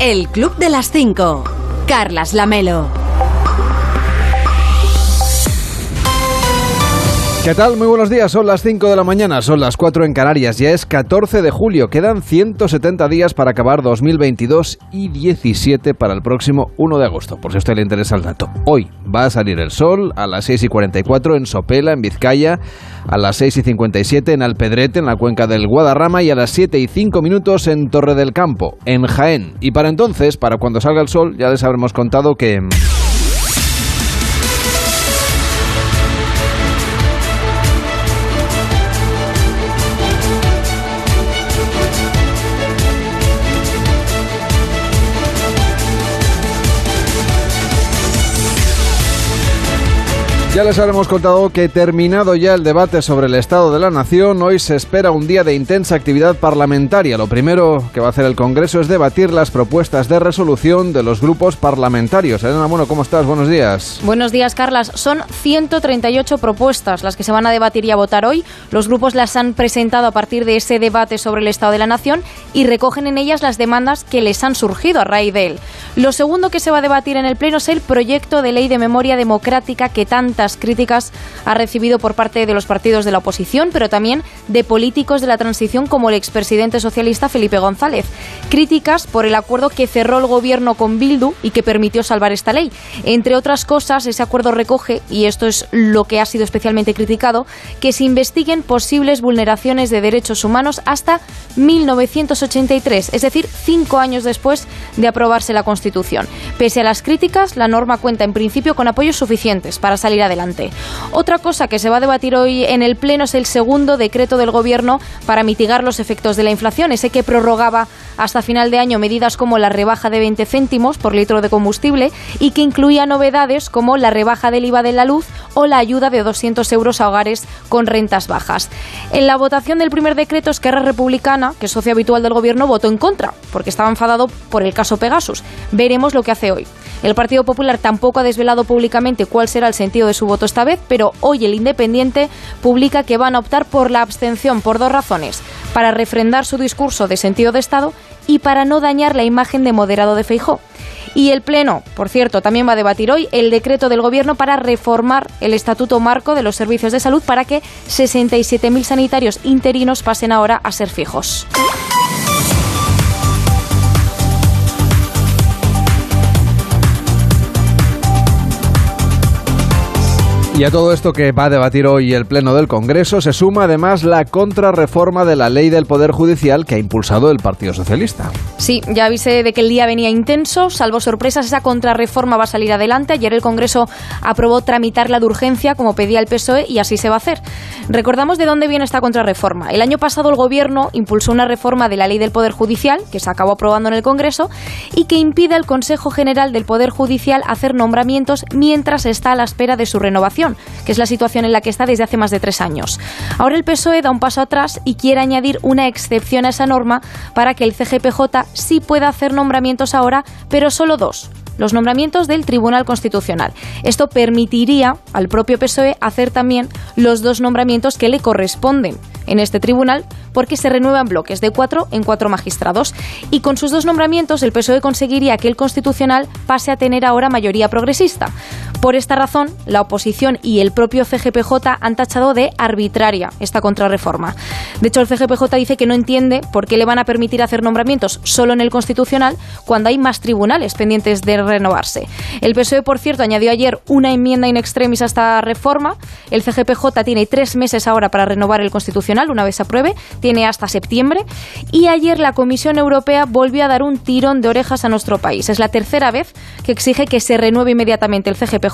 El Club de las 5. Carlas Lamelo. ¿Qué tal? Muy buenos días. Son las 5 de la mañana, son las 4 en Canarias. Ya es 14 de julio. Quedan 170 días para acabar 2022 y 17 para el próximo 1 de agosto, por si a usted le interesa el dato. Hoy va a salir el sol a las 6 y 44 en Sopela, en Vizcaya, a las 6 y 57 en Alpedrete, en la cuenca del Guadarrama, y a las 7 y 5 minutos en Torre del Campo, en Jaén. Y para entonces, para cuando salga el sol, ya les habremos contado que... Ya les habremos contado que terminado ya el debate sobre el Estado de la Nación, hoy se espera un día de intensa actividad parlamentaria. Lo primero que va a hacer el Congreso es debatir las propuestas de resolución de los grupos parlamentarios. Elena Bueno, ¿cómo estás? Buenos días. Buenos días, Carlas. Son 138 propuestas las que se van a debatir y a votar hoy. Los grupos las han presentado a partir de ese debate sobre el Estado de la Nación y recogen en ellas las demandas que les han surgido a raíz de él. Lo segundo que se va a debatir en el Pleno es el proyecto de ley de memoria democrática que tanta críticas ha recibido por parte de los partidos de la oposición, pero también de políticos de la transición como el expresidente socialista Felipe González. Críticas por el acuerdo que cerró el gobierno con Bildu y que permitió salvar esta ley. Entre otras cosas, ese acuerdo recoge, y esto es lo que ha sido especialmente criticado, que se investiguen posibles vulneraciones de derechos humanos hasta 1983, es decir, cinco años después de aprobarse la Constitución. Pese a las críticas, la norma cuenta en principio con apoyos suficientes para salir adelante otra cosa que se va a debatir hoy en el Pleno es el segundo decreto del Gobierno para mitigar los efectos de la inflación, ese que prorrogaba hasta final de año medidas como la rebaja de 20 céntimos por litro de combustible y que incluía novedades como la rebaja del IVA de la luz o la ayuda de 200 euros a hogares con rentas bajas. En la votación del primer decreto, Esquerra Republicana, que es socio habitual del Gobierno, votó en contra, porque estaba enfadado por el caso Pegasus. Veremos lo que hace hoy. El Partido Popular tampoco ha desvelado públicamente cuál será el sentido de su voto esta vez, pero hoy el Independiente publica que van a optar por la abstención por dos razones, para refrendar su discurso de sentido de Estado y para no dañar la imagen de moderado de Feijó. Y el Pleno, por cierto, también va a debatir hoy el decreto del Gobierno para reformar el Estatuto Marco de los Servicios de Salud para que 67.000 sanitarios interinos pasen ahora a ser fijos. Y a todo esto que va a debatir hoy el Pleno del Congreso se suma además la contrarreforma de la ley del Poder Judicial que ha impulsado el Partido Socialista. Sí, ya avisé de que el día venía intenso, salvo sorpresas, esa contrarreforma va a salir adelante. Ayer el Congreso aprobó tramitar la de urgencia como pedía el PSOE y así se va a hacer. Recordamos de dónde viene esta contrarreforma. El año pasado el Gobierno impulsó una reforma de la ley del Poder Judicial, que se acabó aprobando en el Congreso, y que impide al Consejo General del Poder Judicial hacer nombramientos mientras está a la espera de su renovación que es la situación en la que está desde hace más de tres años. Ahora el PSOE da un paso atrás y quiere añadir una excepción a esa norma para que el CGPJ sí pueda hacer nombramientos ahora, pero solo dos los nombramientos del Tribunal Constitucional. Esto permitiría al propio PSOE hacer también los dos nombramientos que le corresponden en este tribunal porque se renuevan bloques de cuatro en cuatro magistrados. Y con sus dos nombramientos el PSOE conseguiría que el Constitucional pase a tener ahora mayoría progresista. Por esta razón, la oposición y el propio CGPJ han tachado de arbitraria esta contrarreforma. De hecho, el CGPJ dice que no entiende por qué le van a permitir hacer nombramientos solo en el Constitucional cuando hay más tribunales pendientes de renovarse. El PSOE, por cierto, añadió ayer una enmienda in extremis a esta reforma. El CGPJ tiene tres meses ahora para renovar el Constitucional, una vez se apruebe, tiene hasta septiembre. Y ayer la Comisión Europea volvió a dar un tirón de orejas a nuestro país. Es la tercera vez que exige que se renueve inmediatamente el CGPJ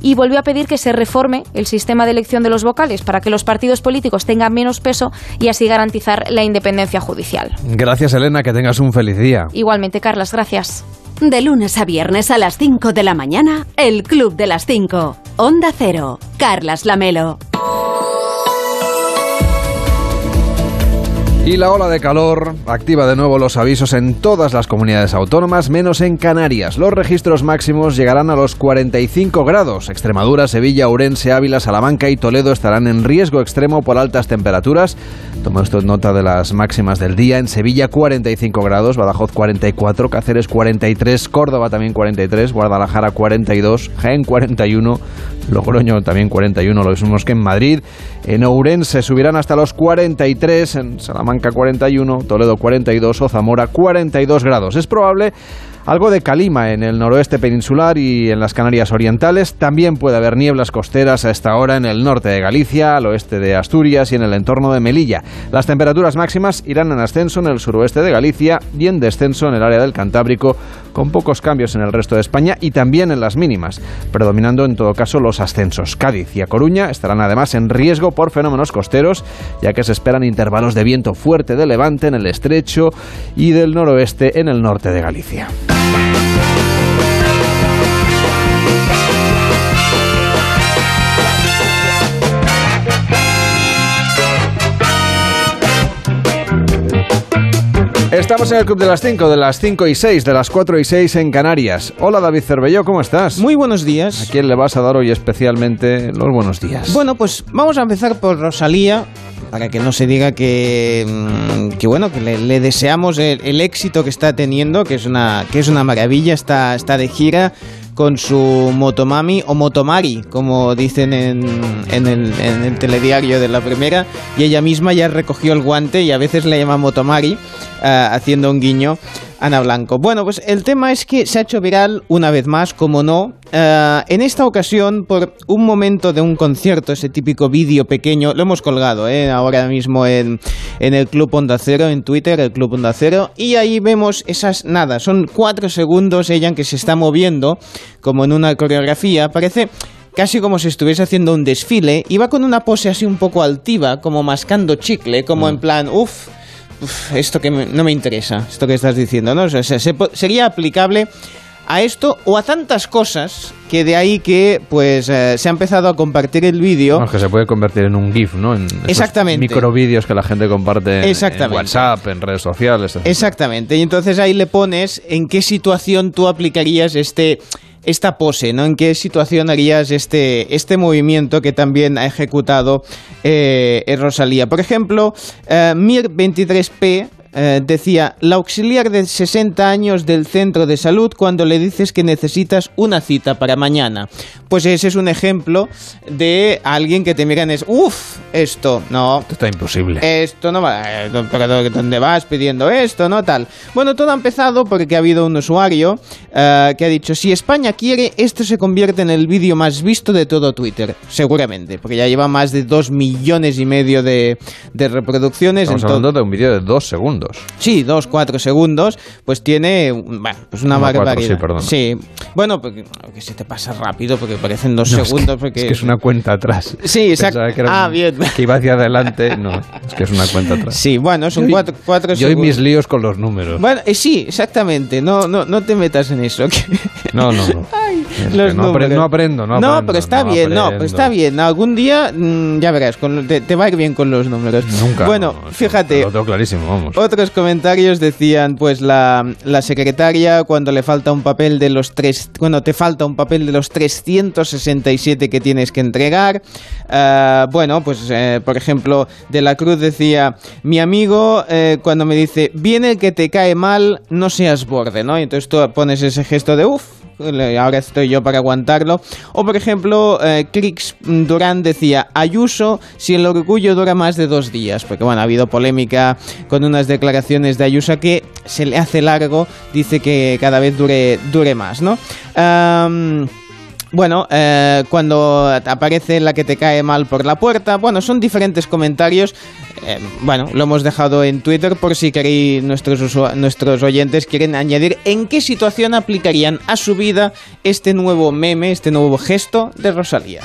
y volvió a pedir que se reforme el sistema de elección de los vocales para que los partidos políticos tengan menos peso y así garantizar la independencia judicial. Gracias, Elena, que tengas un feliz día. Igualmente, Carlas, gracias. De lunes a viernes a las 5 de la mañana, el Club de las 5. Onda Cero. Carlas Lamelo. Y la ola de calor activa de nuevo los avisos en todas las comunidades autónomas, menos en Canarias. Los registros máximos llegarán a los 45 grados. Extremadura, Sevilla, Urense, Ávila, Salamanca y Toledo estarán en riesgo extremo por altas temperaturas. Toma usted nota de las máximas del día. En Sevilla 45 grados, Badajoz 44, Cáceres 43, Córdoba también 43, Guadalajara 42, Jaén 41, Logroño también 41, lo mismos que en Madrid. En Ourense subirán hasta los 43, en Salamanca 41, Toledo 42 o Zamora 42 grados. Es probable algo de calima en el noroeste peninsular y en las Canarias Orientales. También puede haber nieblas costeras a esta hora en el norte de Galicia, al oeste de Asturias y en el entorno de Melilla. Las temperaturas máximas irán en ascenso en el suroeste de Galicia y en descenso en el área del Cantábrico, con pocos cambios en el resto de España y también en las mínimas, predominando en todo caso los ascensos. Cádiz y A Coruña estarán además en riesgo por fenómenos costeros, ya que se esperan intervalos de viento fuerte de levante en el estrecho y del noroeste en el norte de Galicia. Estamos en el Club de las 5, de las 5 y 6, de las 4 y 6 en Canarias. Hola David Cervelló, ¿cómo estás? Muy buenos días. ¿A quién le vas a dar hoy especialmente los buenos días? Bueno, pues vamos a empezar por Rosalía, para que no se diga que, mm, que bueno, que le, le deseamos el, el éxito que está teniendo, que es una, que es una maravilla, está, está de gira con su motomami o motomari, como dicen en, en, el, en el telediario de la primera, y ella misma ya recogió el guante y a veces le llama motomari, eh, haciendo un guiño Ana Blanco. Bueno, pues el tema es que se ha hecho viral una vez más, como no, eh, en esta ocasión por un momento de un concierto, ese típico vídeo pequeño, lo hemos colgado eh, ahora mismo en, en el Club Onda Cero, en Twitter, el Club Onda Cero, y ahí vemos esas, nada, son cuatro segundos ella en que se está moviendo, como en una coreografía, parece casi como si estuviese haciendo un desfile, y va con una pose así un poco altiva, como mascando chicle, como en plan, uff, uf, esto que me- no me interesa, esto que estás diciendo, ¿no? O sea, se- sería aplicable a esto o a tantas cosas que de ahí que pues eh, se ha empezado a compartir el vídeo. Que se puede convertir en un GIF, ¿no? En Exactamente. microvídeos que la gente comparte en-. WhatsApp, en redes sociales. etc. Exactamente, y entonces ahí le pones en qué situación tú aplicarías este esta pose, ¿no? ¿En qué situación harías este, este movimiento que también ha ejecutado eh, Rosalía? Por ejemplo, eh, Mir23P eh, decía, la auxiliar de 60 años del centro de salud cuando le dices que necesitas una cita para mañana. Pues ese es un ejemplo de alguien que te miran es, uff, esto, no, Esto está imposible. esto no va, eh, ¿dónde vas pidiendo esto, no tal? Bueno, todo ha empezado porque ha habido un usuario eh, que ha dicho, si España quiere, esto se convierte en el vídeo más visto de todo Twitter, seguramente, porque ya lleva más de dos millones y medio de, de reproducciones. Estamos en hablando de un vídeo de dos segundos. Sí, dos, cuatro segundos, pues tiene, bueno, pues una No, cuatro, barbaridad. sí, perdón. Sí, bueno, porque que se te pasa rápido, porque parecen dos No, es segundos, que, porque... es que es una cuenta atrás. Sí, exacto. Ah, un- bien. Que iba hacia adelante. No, es que es una cuenta atrás. Sí, bueno, son Yo y- cuatro, cuatro Yo y segundos. mis líos con los números. Bueno, eh, sí, exactamente. No, no, no te metas en eso. No, no, no. Es los no, apre- números. no aprendo, no aprendo. pero está no bien, no, aprendo. pero está bien. Algún día, mm, ya verás, con- te, te va a ir bien con los números. Nunca. Bueno, no, fíjate. Lo tengo clarísimo, vamos. Otros comentarios decían, pues la, la secretaria cuando le falta un papel de los tres, bueno, te falta un papel de los 367 que tienes que entregar. Ah, bueno, pues eh, por ejemplo, de la Cruz decía, mi amigo eh, cuando me dice, viene el que te cae mal, no seas borde, ¿no? Y entonces tú pones ese gesto de uff. Ahora estoy yo para aguantarlo. O por ejemplo, eh, Crix Durán decía, Ayuso, si el orgullo dura más de dos días. Porque bueno, ha habido polémica con unas declaraciones de Ayuso que se le hace largo, dice que cada vez dure, dure más, ¿no? Bueno, eh, cuando aparece la que te cae mal por la puerta, bueno, son diferentes comentarios. Eh, bueno, lo hemos dejado en Twitter por si queréis, nuestros, nuestros oyentes quieren añadir en qué situación aplicarían a su vida este nuevo meme, este nuevo gesto de Rosalía.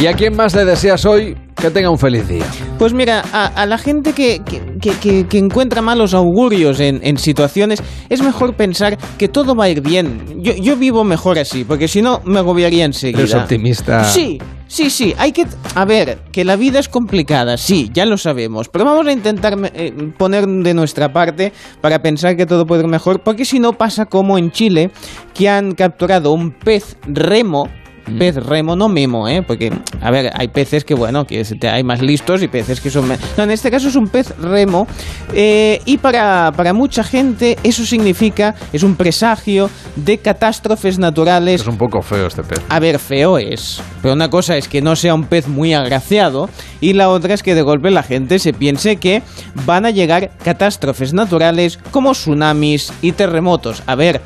¿Y a quién más le deseas hoy Que tenga un feliz día. Pues mira, a, la gente que, que, encuentra malos augurios en, en, situaciones, es mejor pensar que todo va a ir bien. Yo, yo vivo mejor así, porque si no me agobiaría enseguida. Eres optimista. Sí, Sí, sí, hay que... A ver, que la vida es complicada, sí, ya lo sabemos, pero vamos a intentar eh, poner de nuestra parte para pensar que todo puede ir mejor, porque si no pasa como en Chile, que han capturado un pez remo pez remo, no memo, ¿eh? Porque, a ver, hay peces que, bueno, que hay más listos y peces que son... No, en este caso es un pez remo eh, y para, para mucha gente eso significa, es un presagio de catástrofes naturales. Es un poco feo este pez. A ver, feo es, pero una cosa es que no sea un pez muy agraciado y la otra es que de golpe la gente se piense que van a llegar catástrofes naturales como tsunamis y terremotos. A ver,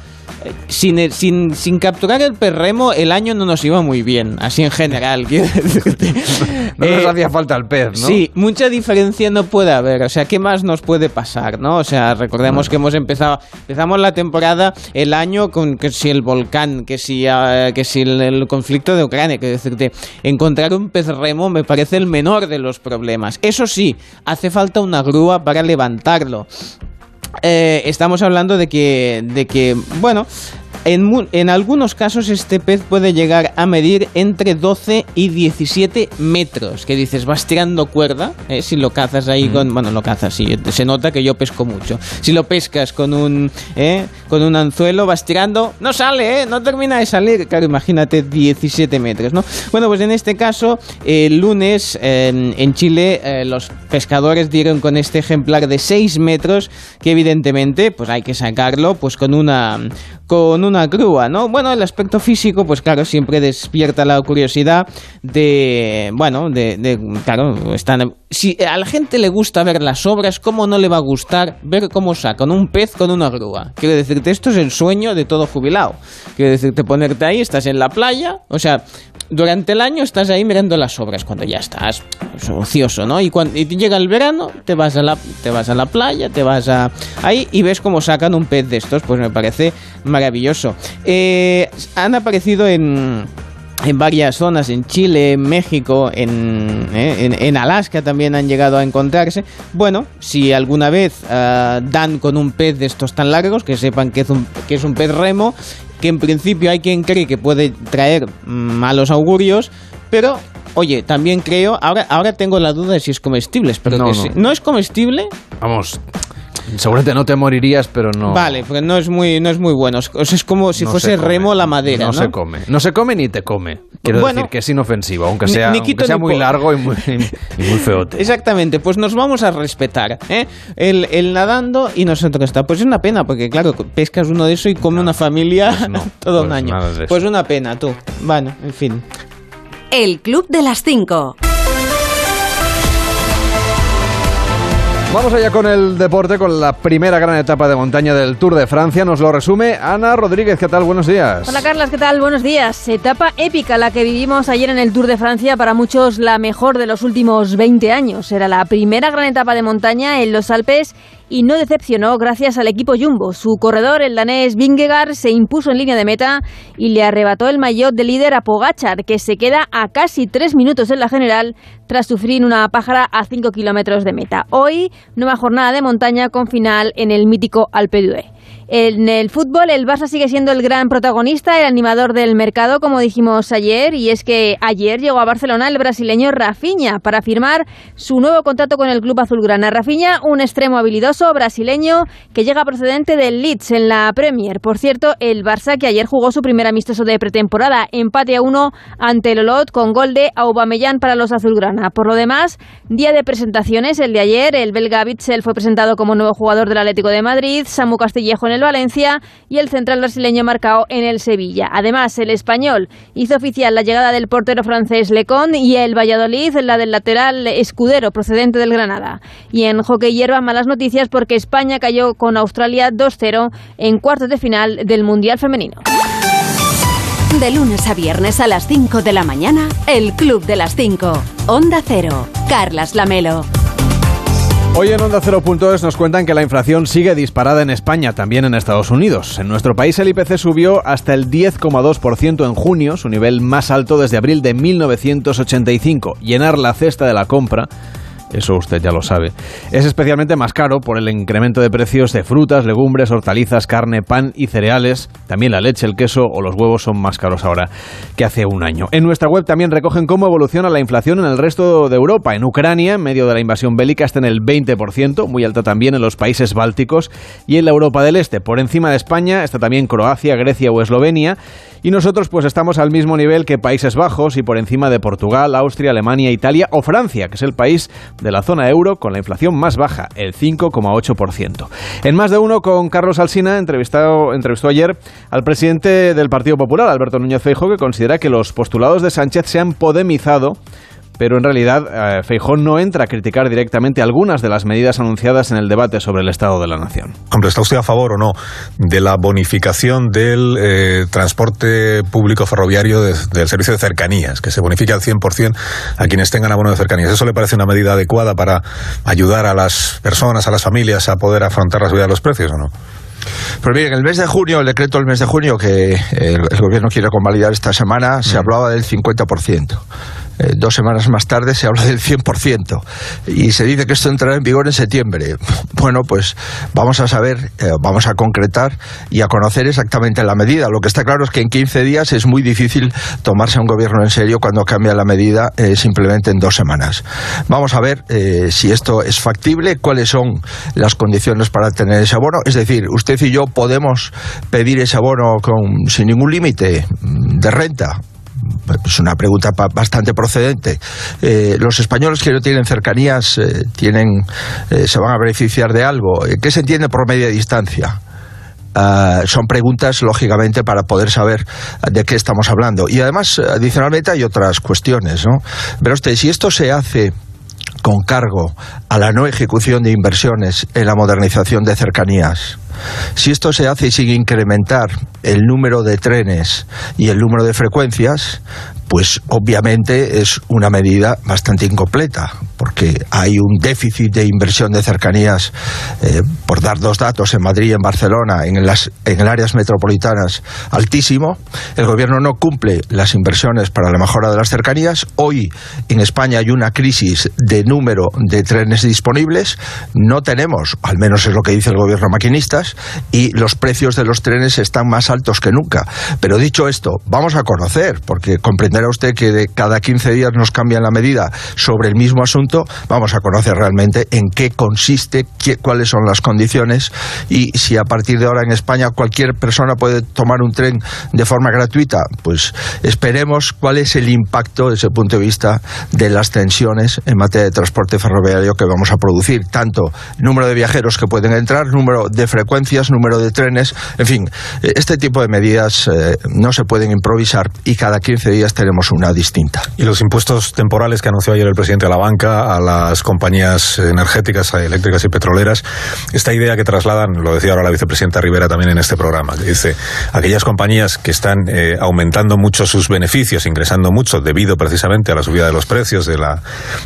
sin, sin, sin, capturar el perremo, el año no nos iba muy bien, así en general. no nos eh, hacía falta el pez, ¿no? Sí, mucha diferencia no puede haber. O sea, ¿qué más nos puede pasar, no? O sea, recordemos que hemos empezado, empezamos la temporada, el año con que si el volcán, que si, ah, que si el, conflicto de Ucrania, que decirte, encontrar un pez remo me parece el menor de los problemas. Eso sí, hace falta una grúa para levantarlo. Eh, estamos hablando de que, de que, bueno, en, algunos casos este pez puede llegar a medir entre 12 y 17 metros. Que dices, vas tirando cuerda, ¿eh? si lo cazas ahí con... Bueno, lo cazas, sí, se nota que yo pesco mucho. Si lo pescas con un, ¿eh? con un anzuelo, vas tirando, no sale, ¿eh? no termina de salir. Claro, imagínate 17 metros, ¿no? Bueno, pues en este caso, el lunes en Chile eh, los pescadores dieron con este ejemplar de 6 metros que evidentemente pues hay que sacarlo pues con una con una grúa, ¿no? Bueno, el aspecto físico, pues claro, siempre despierta la curiosidad de, bueno, de, de claro, están, si a la gente le gusta ver las obras, ¿cómo no le va a gustar ver cómo sacan un pez con una grúa? Quiero decirte, esto es el sueño de todo jubilado. Quiero decirte, ponerte ahí, estás en la playa, o sea, durante el año estás ahí mirando las obras cuando ya estás pues, ocioso, ¿no? Y cuando llega el verano, te vas a la te vas a la playa, te vas a ahí y ves cómo sacan un pez de estos, pues me parece maravilloso. Eh, han aparecido en en varias zonas, en Chile, en México, en, eh, en, Alaska también han llegado a encontrarse. Bueno, si alguna vez ah, dan con un pez de estos tan largos, que sepan que es un, que es un pez remo, que en principio hay quien cree que puede traer malos augurios, pero oye, también creo, ahora, ahora tengo la duda de si es comestible, pero no, que no es comestible. Vamos, Seguramente no te morirías, pero no. Vale, porque no es muy, no es muy bueno. es como si fuese remo la madera. No, se come. No se come ni te come. Quiero decir que es inofensivo, aunque sea, sea muy largo y muy, y muy feote. Exactamente, pues nos vamos a respetar. ¿eh? El, nadando y nosotros está. Pues es una pena, porque claro, pescas uno de eso y come una familia pues todo un pues año. Pues una pena, tú. Bueno, en fin. El Club de las Cinco. Vamos allá con el deporte, con la primera gran etapa de montaña del Tour de Francia. Nos lo resume Ana Rodríguez. ¿Qué tal? Buenos días. Hola Carlas, ¿qué tal? Buenos días. Etapa épica la que vivimos ayer en el Tour de Francia, para muchos la mejor de los últimos 20 años. Era la primera gran etapa de montaña en los Alpes y no decepcionó gracias al equipo Jumbo. Su corredor, el danés Vingegaard, se impuso en línea de meta y le arrebató el maillot de líder a Pogachar, que se queda a casi tres minutos en la general tras sufrir una pájara a cinco kilómetros de meta. Hoy, nueva jornada de montaña con final en el mítico Alpe d'Huez. En el fútbol, el Barça sigue siendo el gran protagonista, el animador del mercado, como dijimos ayer, y es que ayer llegó a Barcelona el brasileño Rafinha para firmar su nuevo contrato con el club azulgrana. Rafinha, un extremo habilidoso brasileño que llega procedente del Leeds en la Premier. Por cierto, el Barça que ayer jugó su primer amistoso de pretemporada, empate a uno ante el Olot con gol de Aubameyang para los azulgrana. Por lo demás, día de presentaciones, el de ayer, el belga Bitzel fue presentado como nuevo jugador del Atlético de Madrid, Samu Castillejo en el Valencia y el central brasileño marcado en el Sevilla. Además, el español hizo oficial la llegada del portero francés Lecon y el Valladolid la del lateral Escudero procedente del Granada. Y en hockey hierba malas noticias porque España cayó con Australia 2-0 en cuartos de final del Mundial Femenino. De lunes a viernes a las 5 de la mañana, el Club de las 5. Onda Cero. Carlas Lamelo. Hoy en Onda 0.es nos cuentan que la inflación sigue disparada en España, también en Estados Unidos. En nuestro país el IPC subió hasta el 10,2% en junio, su nivel más alto desde abril de 1985. Llenar la cesta de la compra eso usted ya lo sabe. Es especialmente más caro por el incremento de precios de frutas, legumbres, hortalizas, carne, pan y cereales. También la leche, el queso o los huevos son más caros ahora que hace un año. En nuestra web también recogen cómo evoluciona la inflación en el resto de Europa. En Ucrania, en medio de la invasión bélica, está en el 20%, muy alta también en los países bálticos y en la Europa del Este. Por encima de España está también Croacia, Grecia o Eslovenia. Y nosotros pues estamos al mismo nivel que Países Bajos y por encima de Portugal, Austria, Alemania, Italia o Francia, que es el país de la zona euro con la inflación más baja, el 5,8%. En más de uno con Carlos Alsina entrevistado, entrevistó ayer al presidente del Partido Popular, Alberto Núñez Feijóo, que considera que los postulados de Sánchez se han podemizado pero en realidad eh, Feijón no entra a criticar directamente algunas de las medidas anunciadas en el debate sobre el Estado de la Nación. Hombre, ¿está usted a favor o no de la bonificación del eh, transporte público ferroviario del servicio de cercanías, que se bonifique al 100% a quienes tengan abono de cercanías? ¿Eso le parece una medida adecuada para ayudar a las personas, a las familias a poder afrontar la subida de los precios o no? Pues bien, en el mes de junio, el decreto del mes de junio que el, gobierno quiere convalidar esta semana, se mm. hablaba del 50%. Eh, dos semanas más tarde se habla del 100% y se dice que esto entrará en vigor en septiembre. Bueno, pues vamos a saber, eh, vamos a concretar y a conocer exactamente la medida. Lo que está claro es que en 15 días es muy difícil tomarse un gobierno en serio cuando cambia la medida eh, simplemente en dos semanas. Vamos a ver si esto es factible, cuáles son las condiciones para tener ese abono. Es decir, usted y yo podemos pedir ese abono con, sin ningún límite de renta es una pregunta bastante procedente. Eh, los españoles que no tienen cercanías eh, tienen, eh, se van a beneficiar de algo. ¿Qué se entiende por media distancia? Ah, son preguntas, lógicamente, para poder saber de qué estamos hablando. Y además, adicionalmente, hay otras cuestiones. ¿no? Pero usted, si esto se hace con cargo a la no ejecución de inversiones en la modernización de cercanías, si esto se hace sin incrementar el número de trenes y el número de frecuencias, pues obviamente es una medida bastante incompleta, porque hay un déficit de inversión de cercanías, eh, por dar dos datos, en Madrid y en Barcelona, en las en áreas metropolitanas, altísimo. El gobierno no cumple las inversiones para la mejora de las cercanías. Hoy en España hay una crisis de número de trenes disponibles. No tenemos, al menos es lo que dice el gobierno y los precios de los trenes están más altos que nunca. Pero dicho esto, vamos a conocer, porque comprenderá usted que de cada 15 días nos cambian la medida sobre el mismo asunto, vamos a conocer realmente en qué consiste, cuáles son las condiciones y si a partir de ahora en España cualquier persona puede tomar un tren de forma gratuita, pues esperemos cuál es el impacto desde el punto de vista de las tensiones en materia de transporte ferroviario que vamos a producir, tanto número de viajeros que pueden entrar, número de frecuencias, número de trenes, en fin, este tipo de medidas eh, no se pueden improvisar y cada 15 días tenemos una distinta. Y los impuestos temporales que anunció ayer el presidente de la banca a las compañías energéticas, eléctricas y petroleras, esta idea que trasladan, lo decía ahora la vicepresidenta Rivera también en este programa, que dice, aquellas compañías que están eh, aumentando mucho sus beneficios, ingresando mucho debido precisamente a la subida de los precios de la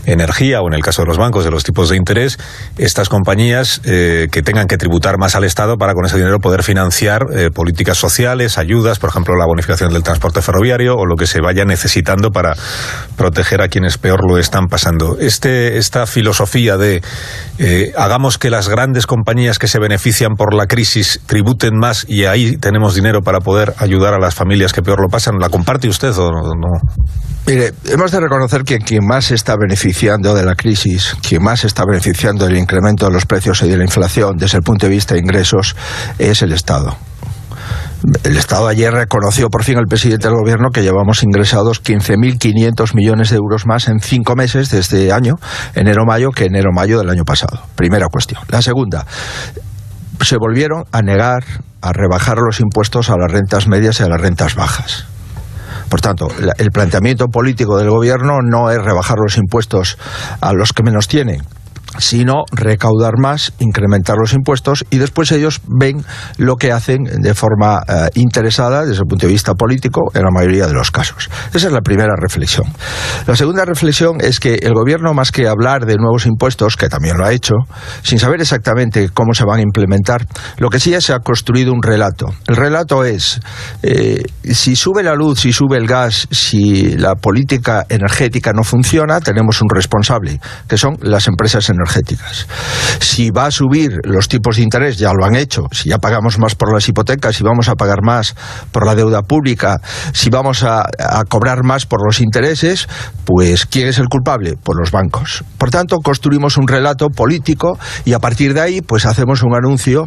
energía o en el caso de los bancos de los tipos de interés, estas compañías eh, que tengan que tributar más al Estado para con ese dinero poder financiar eh, políticas sociales, ayudas, por ejemplo la bonificación del transporte ferroviario o lo que se vaya necesitando para proteger a quienes peor lo están pasando. Este, esta filosofía de eh, hagamos que las grandes compañías que se benefician por la crisis tributen más y ahí tenemos dinero para poder ayudar a las familias que peor lo pasan, ¿la comparte usted o no? Mire, hemos de reconocer que quien más está beneficiando de la crisis, quien más está beneficiando del incremento de los precios y de la inflación desde el punto de vista de ingresos, es el Estado. El Estado ayer reconoció por fin al presidente del gobierno que llevamos ingresados 15.500 millones de euros más en cinco meses de este año, enero-mayo, que enero-mayo del año pasado. Primera cuestión. La segunda, se volvieron a negar a rebajar los impuestos a las rentas medias y a las rentas bajas. Por tanto, el planteamiento político del gobierno no es rebajar los impuestos a los que menos tienen, sino recaudar más, incrementar los impuestos y después ellos ven lo que hacen de forma eh, interesada desde el punto de vista político en la mayoría de los casos. Esa es la primera reflexión. La segunda reflexión es que el gobierno, más que hablar de nuevos impuestos, que también lo ha hecho, sin saber exactamente cómo se van a implementar, lo que sí ya se ha construido un relato. El relato es, eh, si sube la luz, si sube el gas, si la política energética no funciona, tenemos un responsable, que son las empresas energéticas si va a subir los tipos de interés, ya lo han hecho, si ya pagamos más por las hipotecas, si vamos a pagar más por la deuda pública, si vamos a, a cobrar más por los intereses, pues ¿quién es el culpable? Pues los bancos. Por tanto, construimos un relato político y a partir de ahí, pues hacemos un anuncio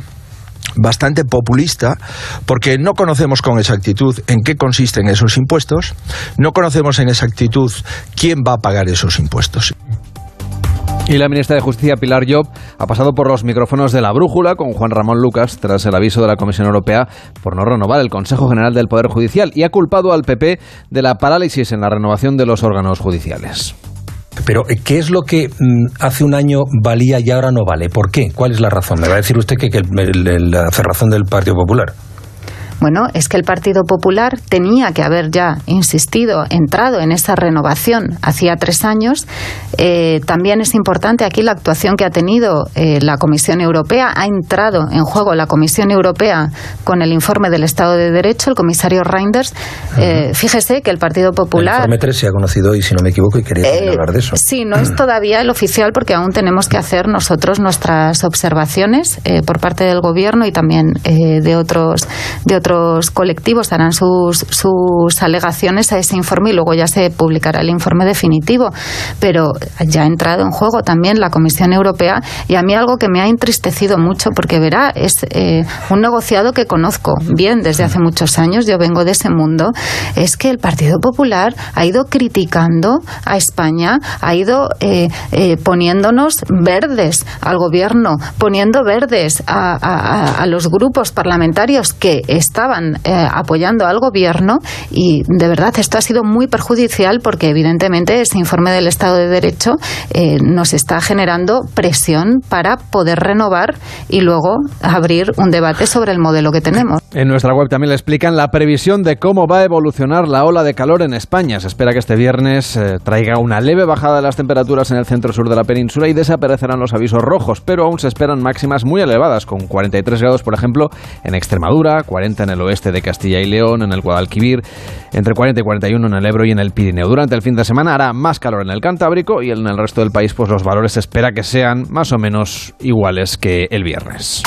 bastante populista porque no conocemos con exactitud en qué consisten esos impuestos, no conocemos en exactitud quién va a pagar esos impuestos. Y la ministra de Justicia, Pilar Job, ha pasado por los micrófonos de la brújula con Juan Ramón Lucas tras el aviso de la Comisión Europea por no renovar el Consejo General del Poder Judicial y ha culpado al PP de la parálisis en la renovación de los órganos judiciales. Pero, eh, ¿qué es lo que mm, hace un año valía y ahora no vale? ¿Por qué? ¿Cuál es la razón? Me va a decir usted que, que la cerrazón del Partido Popular. Bueno, es que el Partido Popular tenía que haber ya insistido, entrado en esa renovación hacía tres años. Eh, también es importante aquí la actuación que ha tenido eh, la Comisión Europea. Ha entrado en juego la Comisión Europea con el informe del Estado de Derecho, el comisario Reinders. Eh, fíjese que el Partido Popular. El informe 3 se ha conocido hoy, si no me equivoco, y quería hablar de eso. Sí, no es todavía el oficial porque aún tenemos que hacer nosotros nuestras observaciones por parte del Gobierno y también de otros de otros los colectivos harán sus, sus alegaciones a ese informe y luego ya se publicará el informe definitivo. Pero ya ha entrado en juego también la Comisión Europea y a mí algo que me ha entristecido mucho, porque verá, es eh, un negociado que conozco bien desde hace muchos años, yo vengo de ese mundo, es que el Partido Popular ha ido criticando a España, ha ido eh, eh, poniéndonos verdes al gobierno, poniendo verdes a, a, a los grupos parlamentarios que están estaban eh, apoyando al gobierno y de verdad esto ha sido muy perjudicial porque evidentemente ese informe del Estado de Derecho eh, nos está generando presión para poder renovar y luego abrir un debate sobre el modelo que tenemos. En nuestra web también le explican la previsión de cómo va a evolucionar la ola de calor en España. Se espera que este viernes eh, traiga una leve bajada de las temperaturas en el centro sur de la península y desaparecerán los avisos rojos, pero aún se esperan máximas muy elevadas, con 43 grados, por ejemplo, en Extremadura, 40 en el oeste de Castilla y León, en el Guadalquivir, entre 40 y 41 en el Ebro y en el Pirineo. Durante el fin de semana hará más calor en el Cantábrico y en el resto del país pues los valores se espera que sean más o menos iguales que el viernes.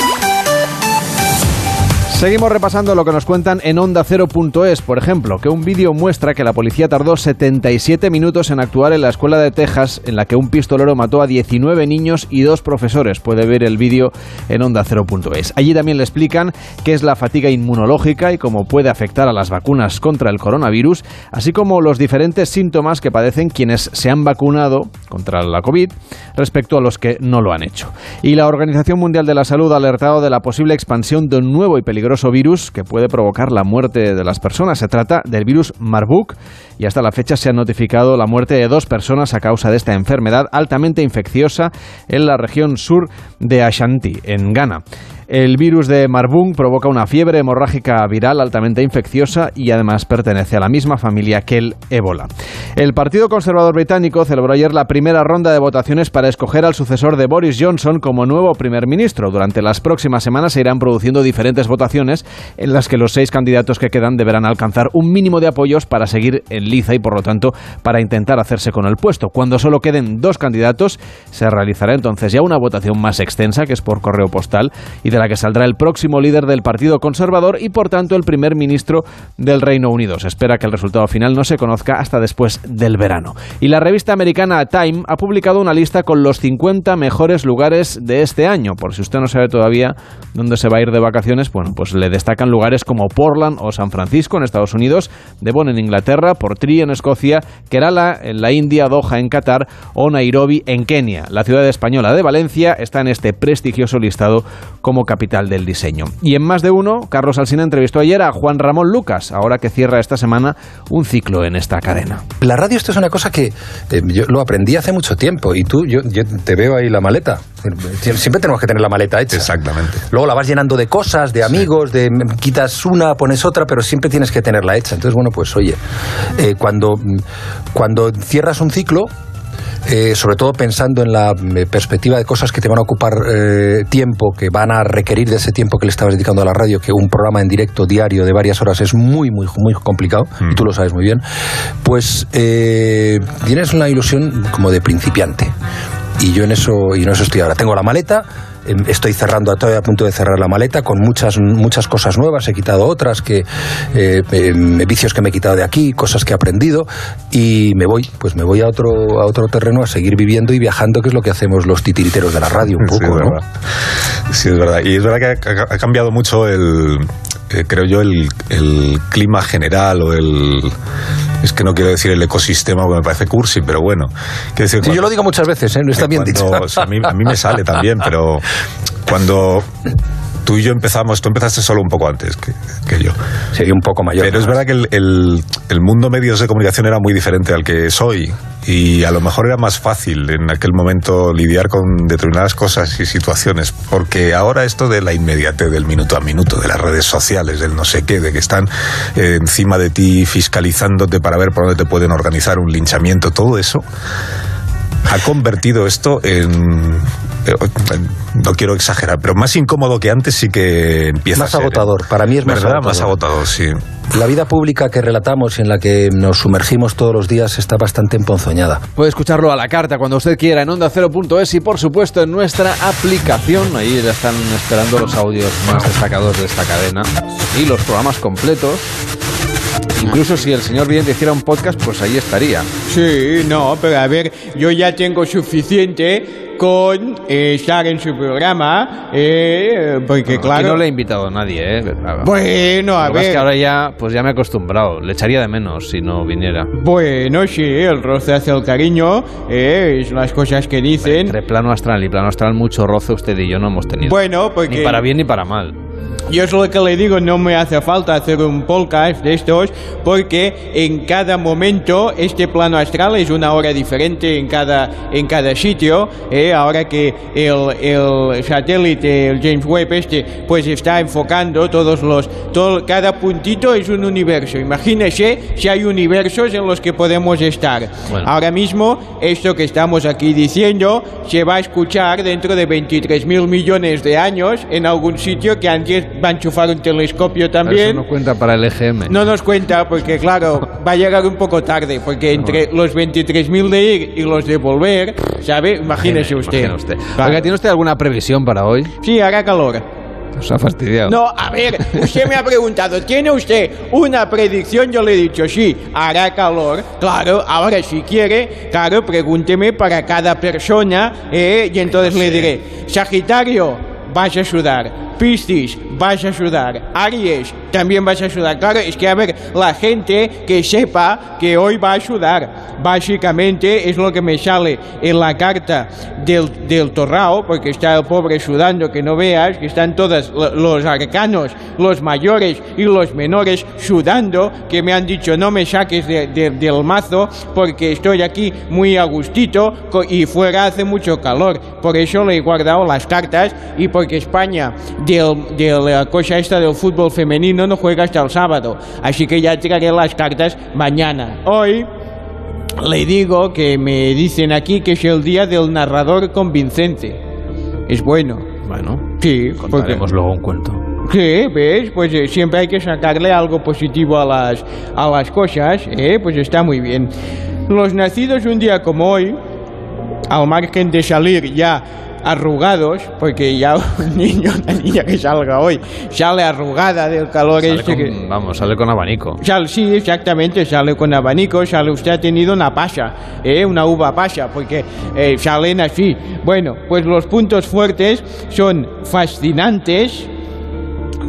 Seguimos repasando lo que nos cuentan en onda0.es, por ejemplo, que un vídeo muestra que la policía tardó 77 minutos en actuar en la escuela de Texas en la que un pistolero mató a 19 niños y dos profesores. Puede ver el vídeo en onda0.es. Allí también le explican qué es la fatiga inmunológica y cómo puede afectar a las vacunas contra el coronavirus, así como los diferentes síntomas que padecen quienes se han vacunado contra la COVID respecto a los que no lo han hecho. Y la Organización Mundial de la Salud ha alertado de la posible expansión de un nuevo y peligroso virus que puede provocar la muerte de las personas. Se trata del virus Marburg y hasta la fecha se ha notificado la muerte de dos personas a causa de esta enfermedad altamente infecciosa en la región sur de Ashanti, en Ghana. El virus de Marburg provoca una fiebre hemorrágica viral altamente infecciosa y además pertenece a la misma familia que el ébola. El Partido Conservador Británico celebró ayer la primera ronda de votaciones para escoger al sucesor de Boris Johnson como nuevo primer ministro. Durante las próximas semanas se irán produciendo diferentes votaciones en las que los seis candidatos que quedan deberán alcanzar un mínimo de apoyos para seguir en liza y por lo tanto para intentar hacerse con el puesto. Cuando solo queden dos candidatos se realizará entonces ya una votación más extensa que es por correo postal y de la que saldrá el próximo líder del Partido Conservador y por tanto el primer ministro del Reino Unido. Se espera que el resultado final no se conozca hasta después del verano. Y la revista americana Time ha publicado una lista con los 50 mejores lugares de este año. Por si usted no sabe todavía dónde se va a ir de vacaciones, bueno, pues le destacan lugares como Portland o San Francisco en Estados Unidos, Devon en Inglaterra, Portree en Escocia, Kerala en la India, Doha en Qatar o Nairobi en Kenia. La ciudad española de Valencia está en este prestigioso listado como capital del diseño. Y en más de uno, Carlos Alsina entrevistó ayer a Juan Ramón Lucas, ahora que cierra esta semana un ciclo en esta cadena. La radio esto es una cosa que eh, yo lo aprendí hace mucho tiempo y tú, yo, yo te veo ahí la maleta. Siempre tenemos que tener la maleta hecha. Exactamente. Luego la vas llenando de cosas, de amigos, de quitas una, pones otra, pero siempre tienes que tenerla hecha. Entonces, bueno, pues oye, eh, cuando, cuando cierras un ciclo, eh, sobre todo pensando en la eh, perspectiva de cosas que te van a ocupar eh, tiempo, que van a requerir de ese tiempo que le estabas dedicando a la radio, que un programa en directo diario de varias horas es muy, muy, muy complicado, y Mm. tú lo sabes muy bien, pues eh, tienes una ilusión como de principiante. Y yo en eso, y en eso estoy ahora. Tengo la maleta, estoy cerrando, estoy a punto de cerrar la maleta con muchas, muchas cosas nuevas. He quitado otras, que eh, em, vicios que me he quitado de aquí, cosas que he aprendido. Y me voy, pues me voy a otro, a otro terreno a seguir viviendo y viajando, que es lo que hacemos los titiriteros de la radio un Sí, poco, es ¿no? Sí, es verdad. Y es verdad que ha, ha cambiado mucho el, eh, creo yo, el, el clima general o el... Es que no quiero decir el ecosistema porque me parece cursi, pero bueno. Quiero decir, Sí, cuando- yo lo digo muchas veces, ¿eh? no está eh, bien cuando- dicho. o sea, a, mí, a mí me sale también, pero cuando tú y yo empezamos, tú empezaste solo un poco antes que, que yo. Sería un poco mayor. Pero es verdad que el, el- el mundo medios de comunicación era muy diferente al que es hoy y a lo mejor era más fácil en aquel momento lidiar con determinadas cosas y situaciones, porque ahora esto de la inmediatez del minuto a minuto, de las redes sociales, del no sé qué, de que están eh, encima de ti fiscalizándote para ver por dónde te pueden organizar un linchamiento, todo eso ha convertido esto en, no quiero exagerar, pero más incómodo que antes sí que empieza Más a ser. ¿eh? agotador, para mí es más ¿Verdad? agotador. Más agotador, sí. La vida pública que relatamos y en la que nos sumergimos todos los días está bastante emponzoñada. Puede escucharlo a la carta cuando usted quiera en onda0.es y por supuesto en nuestra aplicación. Ahí ya están esperando los audios más destacados de esta cadena y los programas completos. Incluso si el señor Vidente hiciera un podcast, pues ahí estaría. Sí, no, pero a ver, yo ya tengo suficiente con eh, estar en su programa, eh, porque Aquí claro... no le he invitado a nadie, ¿eh? Bueno, a Lo pasa es ver. que ahora ya, pues ya me he acostumbrado. Le echaría de menos si no viniera. Bueno, sí, el roce hace el cariño, eh, es las cosas que dicen. Entre plano astral y plano astral, mucho roce usted y yo no hemos tenido. Bueno, porque... Ni para bien ni para mal. Yo es lo que le digo, no me hace falta hacer un podcast de estos, porque en cada momento este plano astral es una hora diferente en cada, en cada sitio. ¿eh? Ahora que el, el satélite, el James Webb este, pues está enfocando todos los, todo, cada puntito es un universo. Imagínese si hay universos en los que podemos estar. Bueno. Ahora mismo, esto que estamos aquí diciendo se va a escuchar dentro de 23 mil millones de años en algún sitio que antes va a enchufar un telescopio Eso también. no cuenta para el EGM. No nos cuenta porque, claro, va a llegar un poco tarde, porque entre los 23.000 de ir y los de volver, ¿sabe? Imagínese usted. Imagine usted. Claro. Oiga, ¿tiene usted alguna previsión para hoy? Sí, hará calor. Nos ha fastidiado. No, a ver, usted me ha preguntado, ¿tiene usted una predicción? Yo le he dicho, sí, hará calor. Claro, ahora si quiere, claro, pregúnteme para cada persona eh, y entonces le diré, Sagitario, vas a sudar. Piscis, vas a sudar. Aries, también vas a sudar. Claro, es que a ver, la gente que sepa que hoy va a sudar. Básicamente es lo que me sale en la carta del, del torrao, porque está el pobre sudando, que no veas, que están todos lo- los arcanos, los mayores y los menores sudando, que me han dicho no me saques de- de- del mazo porque estoy aquí muy a gustito y fuera hace mucho calor. Por eso le he guardado las cartas y porque España del- de la cosa esta del fútbol femenino no juega hasta el sábado. Así que ya traeré las cartas mañana. Hoy le digo que me dicen aquí que es el día del narrador convincente. Es bueno. Bueno, Sí, porque... contaremos luego un cuento. Sí, ¿ves? Pues eh, siempre hay que sacarle algo positivo a las, a las cosas, ¿eh? Pues está muy bien. Los nacidos un día como hoy, al margen de salir ya arrugados, porque ya un niño, una niña que salga hoy, sale arrugada del calor Sale este con- que... Vamos, sale con abanico. Sal- sí, exactamente, sale con abanico, sale usted ha tenido una pasa, ¿eh? una uva pasa, porque eh, salen así. Bueno, pues los puntos fuertes son fascinantes,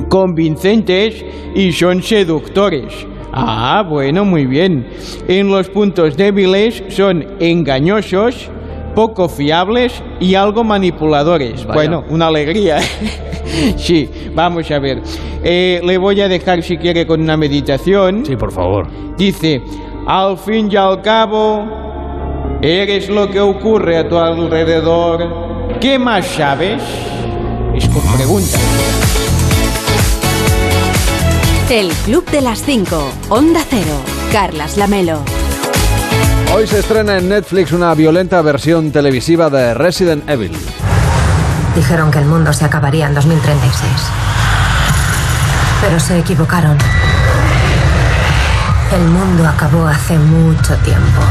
convincentes y son seductores. Ah, bueno, muy bien. En los puntos débiles son engañosos, poco fiables y algo manipuladores. Vaya. Bueno, una alegría. sí, vamos a ver. Eh, le voy a dejar si quiere con una meditación. Sí, por favor. Dice, al fin y al cabo, eres lo que ocurre a tu alrededor. ¿Qué más sabes? Es con pregunta. El Club de las 5. Onda Cero. Carlas Lamelo. Hoy se estrena en Netflix una violenta versión televisiva de Resident Evil. Dijeron que el mundo se acabaría en 2036. Pero se equivocaron. El mundo acabó hace mucho tiempo.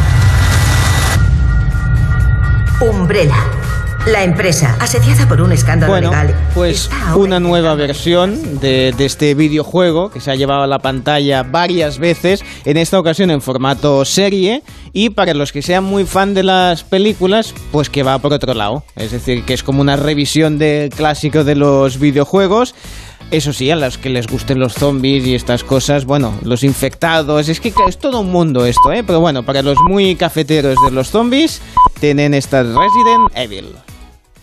Umbrella. La empresa, asediada por un escándalo Bueno, legal. pues una nueva versión de, de este videojuego que se ha llevado a la pantalla varias veces, en esta ocasión en formato serie, y para los que sean muy fan de las películas, pues que va por otro lado. Es decir, que es como una revisión del clásico de los videojuegos. Eso sí, a los que les gusten los zombies y estas cosas, bueno, los infectados, es que es todo un mundo esto, ¿eh? Pero bueno, para los muy cafeteros de los zombies, tienen esta Resident Evil.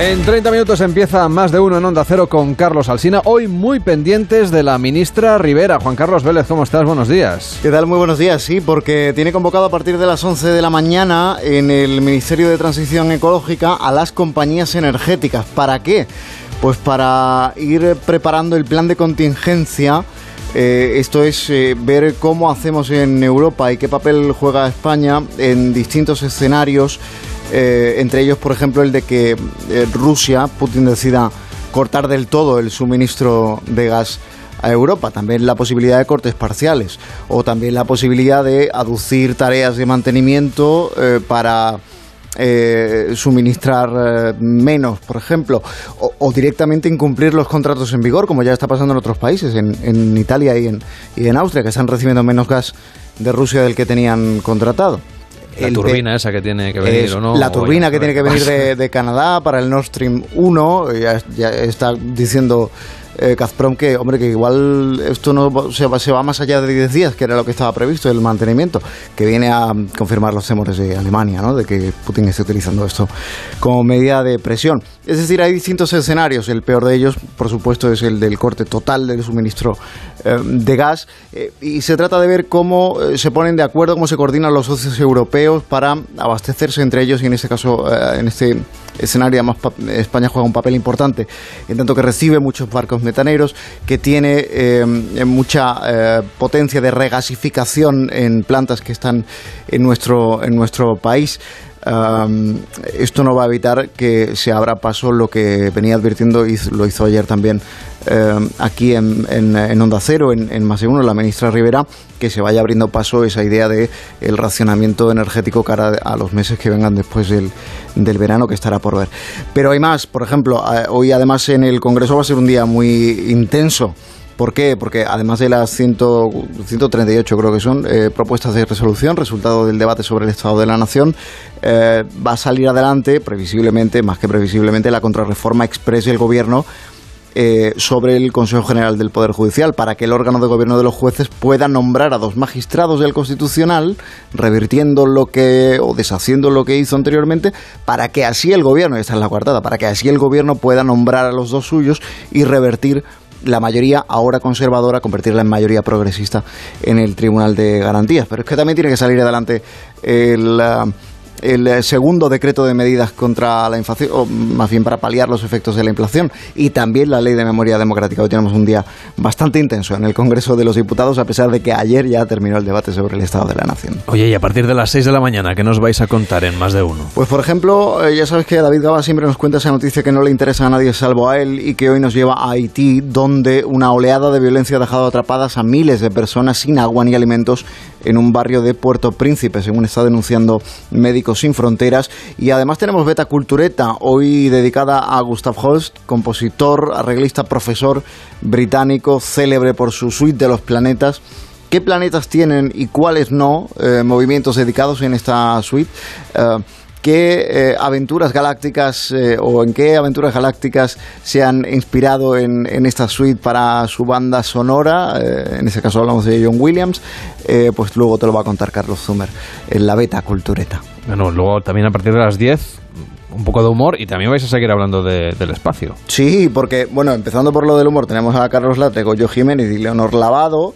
En 30 minutos empieza más de uno en Onda Cero con Carlos Alsina. Hoy muy pendientes de la ministra Rivera. Juan Carlos Vélez, ¿cómo estás? Buenos días. ¿Qué tal? Muy buenos días, sí, porque tiene convocado a partir de las 11 de la mañana en el Ministerio de Transición Ecológica a las compañías energéticas. ¿Para qué? Pues para ir preparando el plan de contingencia. Eh, esto es eh, ver cómo hacemos en Europa y qué papel juega España en distintos escenarios, eh, entre ellos, por ejemplo, el de que eh, Rusia, Putin decida cortar del todo el suministro de gas a Europa, también la posibilidad de cortes parciales. O también la posibilidad de aducir tareas de mantenimiento eh, para eh, suministrar menos, por ejemplo, o, o directamente incumplir los contratos en vigor, como ya está pasando en otros países, en, en Italia y en, y en Austria, que están recibiendo menos gas de Rusia del que tenían contratado. La de- turbina esa que tiene que venir, es ¿o no? La turbina que tiene que venir de, de Canadá para el Nord Stream 1. Ya, ya está diciendo eh, que, hombre, que igual esto no se va, se va más allá de 10 días, que era lo que estaba previsto, el mantenimiento, que viene a confirmar los temores de Alemania, ¿no? de que Putin esté utilizando esto como medida de presión. Es decir, hay distintos escenarios. El peor de ellos, por supuesto, es el del corte total del suministro eh, de gas. Eh, y se trata de ver cómo eh, se ponen de acuerdo, cómo se coordinan los socios europeos para abastecerse entre ellos y en este caso, en este escenario, además pa- España juega un papel importante, en tanto que recibe muchos barcos metaneros, que tiene eh, mucha eh, potencia de regasificación en plantas que están en nuestro, en nuestro país. Esto no va a evitar que se abra paso lo que venía advirtiendo y lo hizo ayer también aquí en, en- Onda Cero, en, en Más de la ministra Rivera, que se vaya abriendo paso esa idea de el racionamiento energético cara a los meses que vengan después del, del verano, que estará por ver. Pero hay más, por ejemplo, hoy además en el Congreso va a ser un día muy intenso. ¿Por qué? Porque además de las 100 138, creo que son, eh, propuestas de resolución, resultado del debate sobre el Estado de la Nación, eh, va a salir adelante, previsiblemente, más que previsiblemente, la contrarreforma express del Gobierno eh, sobre el Consejo General del Poder Judicial para que el órgano de gobierno de los jueces pueda nombrar a dos magistrados del Constitucional, revirtiendo lo que o deshaciendo lo que hizo anteriormente, para que así el gobierno, y esta es la coartada, para que así el gobierno pueda nombrar a los dos suyos y revertir la mayoría ahora conservadora, convertirla en mayoría progresista en el Tribunal de Garantías. Pero es que también tiene que salir adelante el... ah, el eh, segundo decreto de medidas contra la inflación, o más bien para paliar los efectos de la inflación, y también la ley de memoria democrática. Hoy tenemos un día bastante intenso en el Congreso de los Diputados, a pesar de que ayer ya terminó el debate sobre el Estado de la Nación. Oye, y a partir de las 6 de la mañana, ¿qué nos vais a contar en más de uno? Pues por ejemplo, eh, ya sabes que David Gaba siempre nos cuenta esa noticia que no le interesa a nadie salvo a él y que hoy nos lleva a Haití, donde una oleada de violencia ha dejado atrapadas a miles de personas sin agua ni alimentos en un barrio de Puerto Príncipe, según está denunciando Médicos Sin Fronteras. Y además tenemos Beta Cultureta, hoy dedicada a Gustav Holst, compositor, arreglista, profesor británico, célebre por su suite de los planetas. ¿Qué planetas tienen y cuáles no? eh, movimientos dedicados en esta suite. Eh, qué eh, aventuras galácticas eh, o en qué aventuras galácticas se han inspirado en, en esta suite para su banda sonora. eh, en ese caso hablamos de John Williams. pues luego te lo va a contar Carlos Zumer en la beta cultureta. Bueno, luego también a partir de las 10, un poco de humor y también vais a seguir hablando de- del espacio. Sí, porque, bueno, empezando por lo del humor, tenemos a Carlos Latre, Goyo Jiménez y Leonor Lavado.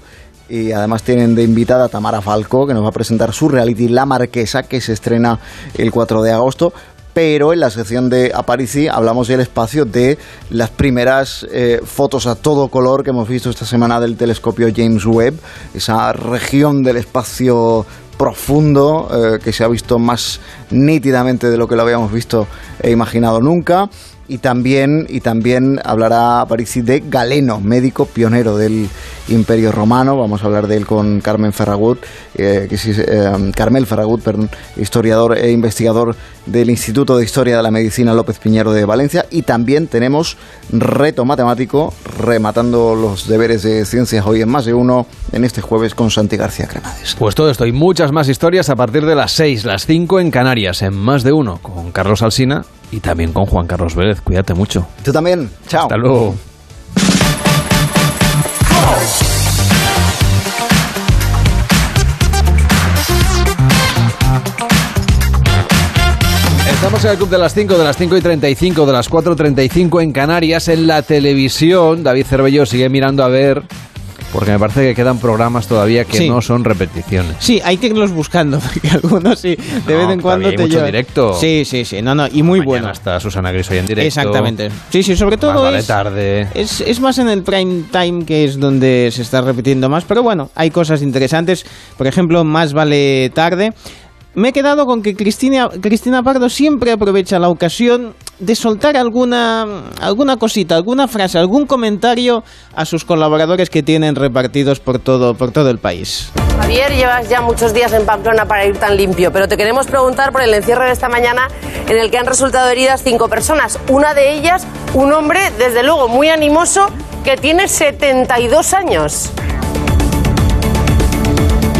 Y además tienen de invitada a Tamara Falco, que nos va a presentar su reality La Marquesa, que se estrena el 4 de agosto. Pero en la sección de Aparici hablamos del espacio de las primeras eh, fotos a todo color que hemos visto esta semana del telescopio James Webb, esa región del espacio profundo eh, que se ha visto más nítidamente de lo que lo habíamos visto e imaginado nunca. Y también, y también hablará Parisi de Galeno, médico pionero del Imperio Romano. Vamos a hablar de él con Carmen Ferragut, eh, eh, Carmel Ferragut, perdón, historiador e investigador del Instituto de Historia de la Medicina López Piñero de Valencia. Y también tenemos reto matemático, rematando los deberes de ciencias hoy en más de uno, en este jueves con Santi García Cremades. Pues todo esto y muchas más historias a partir de las 6, las 5 en Canarias, en más de uno, con Carlos Alsina y también con Juan Carlos Vélez. Cuídate mucho. Tú también. Chao. Hasta luego. Estamos en el club de las 5, de las 5 y 35, de las 4.35 en Canarias, en la televisión. David Cervello sigue mirando a ver, porque me parece que quedan programas todavía que Sí. no son repeticiones. Sí, hay que irlos buscando, porque algunos sí, de No, vez en cuando hay te mucho llevan. directo. Sí, sí, sí, no, no, y muy Mañana bueno. está Susana Gris hoy en directo. Exactamente. Sí, sí, sobre todo Más vale es, tarde. es, es más en el prime time que es donde se está repitiendo más, pero bueno, hay cosas interesantes. Por ejemplo, más vale tarde. Me he quedado con que Cristina, Cristina Pardo siempre aprovecha la ocasión de soltar alguna, alguna cosita, alguna frase, algún comentario a sus colaboradores que tienen repartidos por todo, por todo el país. Javier, llevas ya muchos días en Pamplona para ir tan limpio, pero te queremos preguntar por el encierro de esta mañana en el que han resultado heridas cinco personas. Una de ellas, un hombre, desde luego, muy animoso, que tiene 72 años.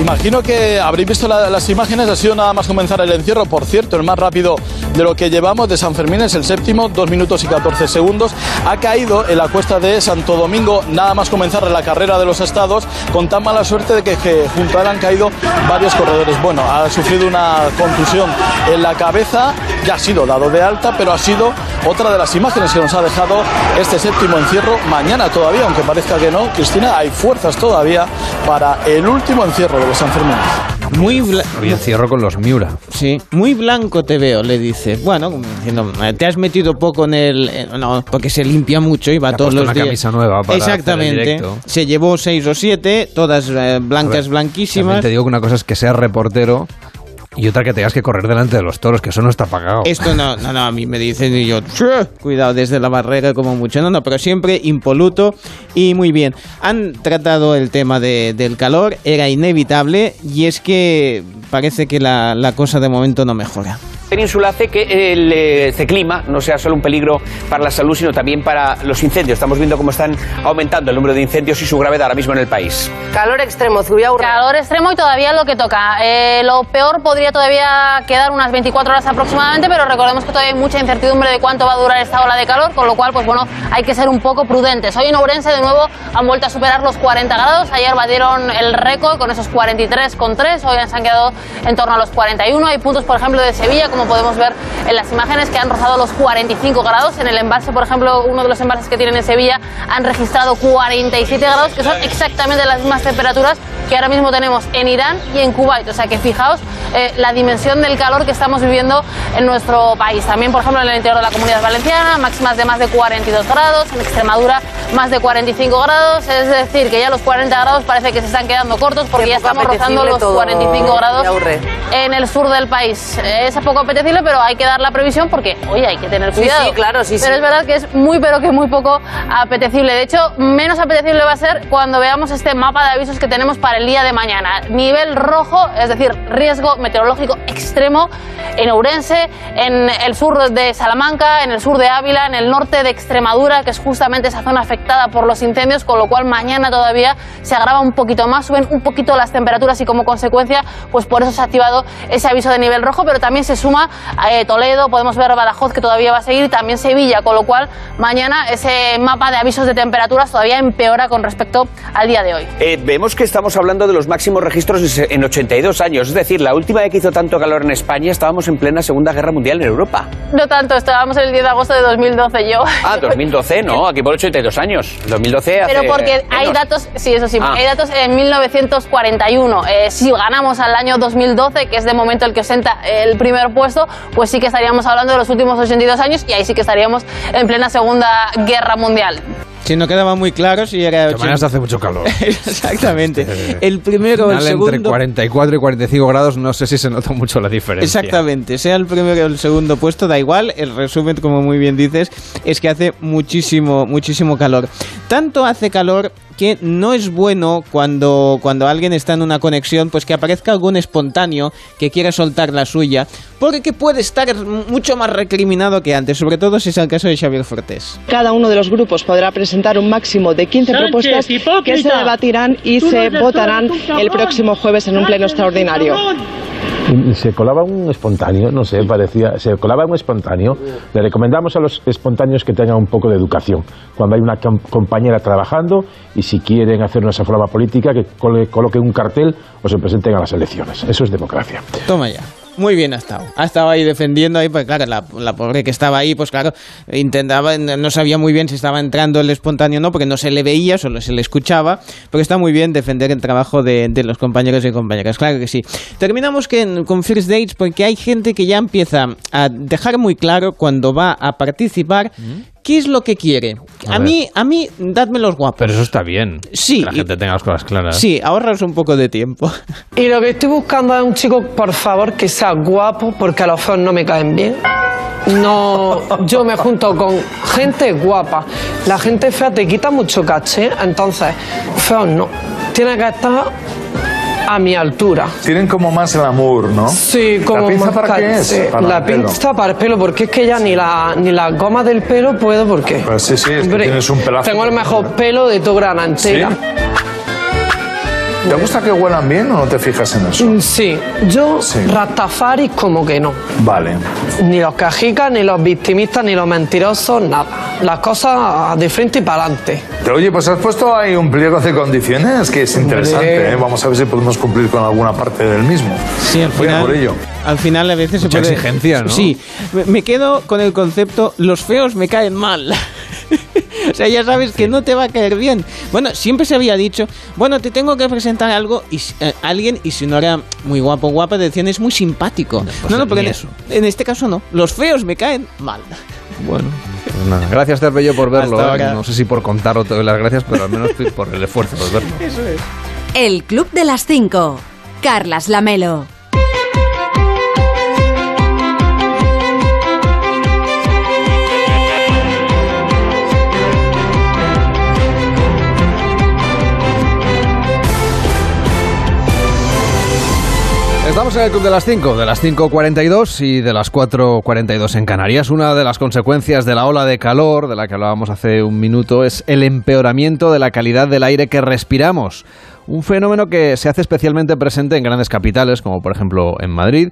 Imagino que habréis visto la- las imágenes, ha sido nada más comenzar el encierro, por cierto, el más rápido de lo que llevamos de San Fermín es el séptimo, 2 minutos y 14 segundos. Ha caído en la cuesta de Santo Domingo, nada más comenzar la carrera de los estados, con tan mala suerte de que, que junto a él han caído varios corredores. Bueno, ha sufrido una contusión en la cabeza, ya ha sido dado de alta, pero ha sido otra de las imágenes que nos ha dejado este séptimo encierro. Mañana todavía, aunque parezca que no, Cristina, hay fuerzas todavía para el último encierro de los Sanfermines. Muy bla- Hoy encierro con los Miura. Sí, muy blanco te veo, le dice. Bueno, diciendo, te has metido poco en el... No, porque se limpia mucho y va ha todos los una días. camisa nueva para hacer el Exactamente. Se llevó seis o siete, todas eh, blancas, ver, También blanquísimas. te digo que una cosa es que seas reportero y otra que tengas que correr delante de los toros, que eso no está pagado. Esto no, no, no, a mí me dicen y yo, cuidado, desde la barrera como mucho. No, no, pero siempre impoluto y muy bien. Han tratado el tema de- del calor, era inevitable y es que parece que la, la cosa de momento no mejora. Península hace que el este clima no sea solo un peligro para la salud, sino también para los incendios. Estamos viendo cómo están aumentando el número de incendios y su gravedad ahora mismo en el país. Calor extremo, Zubia Urra. Calor extremo y todavía lo que toca. Eh, lo peor podría todavía quedar unas 24 horas aproximadamente, pero recordemos que todavía hay mucha incertidumbre de cuánto va a durar esta ola de calor, con lo cual, pues bueno, hay que ser un poco prudentes. Hoy en Ourense, de nuevo, han vuelto a superar los 40 grados. Ayer batieron el récord con esos 43,3. Hoy se han quedado en torno a los 41. Hay puntos, por ejemplo, de Sevilla, como podemos ver en las imágenes, que han rozado los 45 grados. En el embalse, por ejemplo, uno de los embalses que tienen en Sevilla, han registrado 47 grados, que son exactamente las mismas temperaturas que ahora mismo tenemos en Irán y en Kuwait. O sea que fijaos eh, la dimensión del calor que estamos viviendo en nuestro país. También, por ejemplo, en el interior de la comunidad valenciana, máximas de más de 42 grados, en Extremadura más de 45 grados, es decir, que ya los 40 grados parece que se están quedando cortos porque ya estamos rozando los todo, 45 grados en el sur del país. Es poco apetecible, pero hay que dar la previsión porque, oye, hay que tener Sí, cuidado. sí, claro, sí, Pero sí. es verdad que es muy, pero que muy poco apetecible. De hecho, menos apetecible va a ser cuando veamos este mapa de avisos que tenemos para el día de mañana. Nivel rojo, es decir, riesgo meteorológico extremo en Ourense, en el sur de Salamanca, en el sur de Ávila, en el norte de Extremadura, que es justamente esa zona afectada por los incendios, con lo cual mañana todavía se agrava un poquito más, suben un poquito las temperaturas y como consecuencia, pues por eso se ha activado ese aviso de nivel rojo, pero también se suma suma eh, Toledo, podemos ver Badajoz que todavía va a seguir, y también Sevilla, con lo cual mañana ese mapa de avisos de temperaturas todavía empeora con respecto al día de hoy. Eh, vemos que estamos hablando de los máximos registros en 82 años, es decir, la última vez que hizo tanto calor en España estábamos en plena Segunda Guerra Mundial en Europa. No tanto, estábamos el 10 de agosto de 2012 yo. Ah, 2012, no, aquí por 82 años. 2012 hace Pero porque hay menos. datos, sí, eso sí, Ah. hay datos en 1941. Eh, si ganamos al año 2012, que es de momento el que ostenta el primer puesto, pues sí que estaríamos hablando de los últimos 82 años y ahí sí que estaríamos en plena Segunda Guerra Mundial. Si no quedaba muy claro si era... De mañana hace mucho calor. Exactamente. El primero o el Final, entre segundo... 44 y 45 grados, no sé si se nota mucho la diferencia. Exactamente, sea el primero o el segundo puesto, da igual. El resumen, como muy bien dices, es que hace muchísimo, muchísimo calor. Tanto hace calor que no es bueno cuando, cuando alguien está en una conexión, pues que aparezca algún espontáneo que quiera soltar la suya, porque puede estar mucho más recriminado que antes, sobre todo si es el caso de Xavier Fortés. Cada uno de los grupos podrá presentar un máximo de 15 Sánchez, propuestas que hipócrita. se debatirán y Tú se votarán el próximo jueves en un pleno extraordinario. Se colaba un espontáneo, no sé, parecía, se colaba un espontáneo. Le recomendamos a los espontáneos que tengan un poco de educación. Cuando hay una com- compañera trabajando y si quieren hacer una saflava política, que cole- coloquen un cartel o se presenten a las elecciones. Eso es democracia. Toma ya. Muy bien ha estado. Ha estado ahí defendiendo ahí, pues claro, la, la pobre que estaba ahí, pues claro, intentaba, no sabía muy bien si estaba entrando el espontáneo o no, porque no se le veía, solo se le escuchaba, pero está muy bien defender el trabajo de, de los compañeros y compañeras, claro que sí. Terminamos que, con First Dates porque hay gente que ya empieza a dejar muy claro cuando va a participar qué es lo que quiere. A mí, a mí, dadme los guapos. Pero eso está bien. Sí. Que la gente tenga las cosas claras. Sí, ahorras un poco de tiempo. Y lo que estoy buscando es un chico, por favor, que sea guapo, porque a los feos no me caen bien. No, yo me junto con gente guapa. La gente fea te quita mucho caché, entonces, feos no. Tiene que estar a mi altura. Tienen como más glamour, ¿no? Sí, como ¿La pinza más para qué es? Para la pinza para el pelo, porque es que ya ni la, ni la goma del pelo puedo, porque. Pues sí, sí, es que Hombre, tienes un pelazo. Tengo el mejor pelo de tu gran antera. ¿Te gusta que huelan bien o no te fijas en eso? Mm, Sí, yo Rastafari como que no. Vale. Ni los cajicas, ni los victimistas, ni los mentirosos, nada. Las cosas de frente y para adelante. Pero, Oye, pues has puesto ahí un pliego de condiciones que es interesante. ¿eh? Vamos a ver si podemos cumplir con alguna parte del mismo. Sí, al Voy a final, por ello. al final a veces Mucha se puede... exigencia, ¿no? Sí, me quedo con el concepto, los feos me caen mal. O sea, ya sabes que no te va a caer bien. Bueno, siempre se había dicho, bueno, te tengo que presentar algo y eh, alguien y si no era muy guapo o guapa decían es muy simpático. no, no, pero ni en, eso. en este caso no. Los feos me caen mal. Bueno, pues nada. Gracias, Terbello, por verlo. ¿eh? No sé si por contarlo te doy las gracias, pero al menos por el esfuerzo de verlo. Eso es. El Club de las 5. Carlas Lamelo. Estamos en el Club de las 5, de las 5.42 y de las 4.42 en Canarias. Una de las consecuencias de la ola de calor, de la que hablábamos hace un minuto, es el empeoramiento de la calidad del aire que respiramos. Un fenómeno que se hace especialmente presente en grandes capitales, como por ejemplo en Madrid.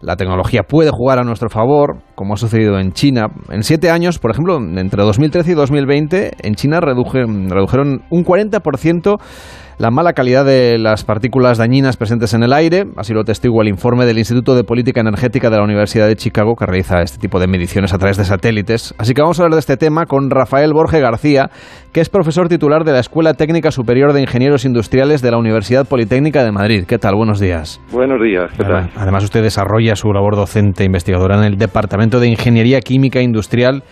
La tecnología puede jugar a nuestro favor, como ha sucedido en China. En siete años, por ejemplo, entre 2013 y 2020, en China reduje- redujeron un 40% la mala calidad de las partículas dañinas presentes en el aire, así lo testigua el informe del Instituto de Política Energética de la Universidad de Chicago, que realiza este tipo de mediciones a través de satélites. Así que vamos a hablar de este tema con Rafael Borge García, que es profesor titular de la Escuela Técnica Superior de Ingenieros Industriales de la Universidad Politécnica de Madrid. ¿Qué tal? Buenos días. Buenos días, ¿qué tal? Además, usted desarrolla su labor docente investigadora en el Departamento de Ingeniería Química Industrial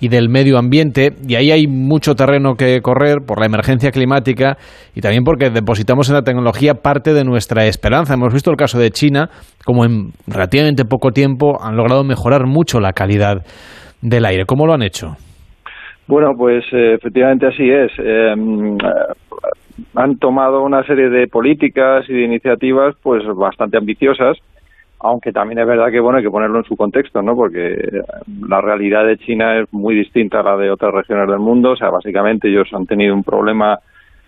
y del Medio Ambiente, y ahí hay mucho terreno que correr por la emergencia climática y también porque depositamos en la tecnología parte de nuestra esperanza. Hemos visto el caso de China, como en relativamente poco tiempo han logrado mejorar mucho la calidad del aire. ¿Cómo lo han hecho? Bueno, pues eh, efectivamente así es. Mm, eh, han tomado una serie de políticas y de iniciativas pues bastante ambiciosas, aunque también es verdad que bueno hay que ponerlo en su contexto, ¿no? Porque la realidad de China es muy distinta a la de otras regiones del mundo. O sea, básicamente ellos han tenido un problema.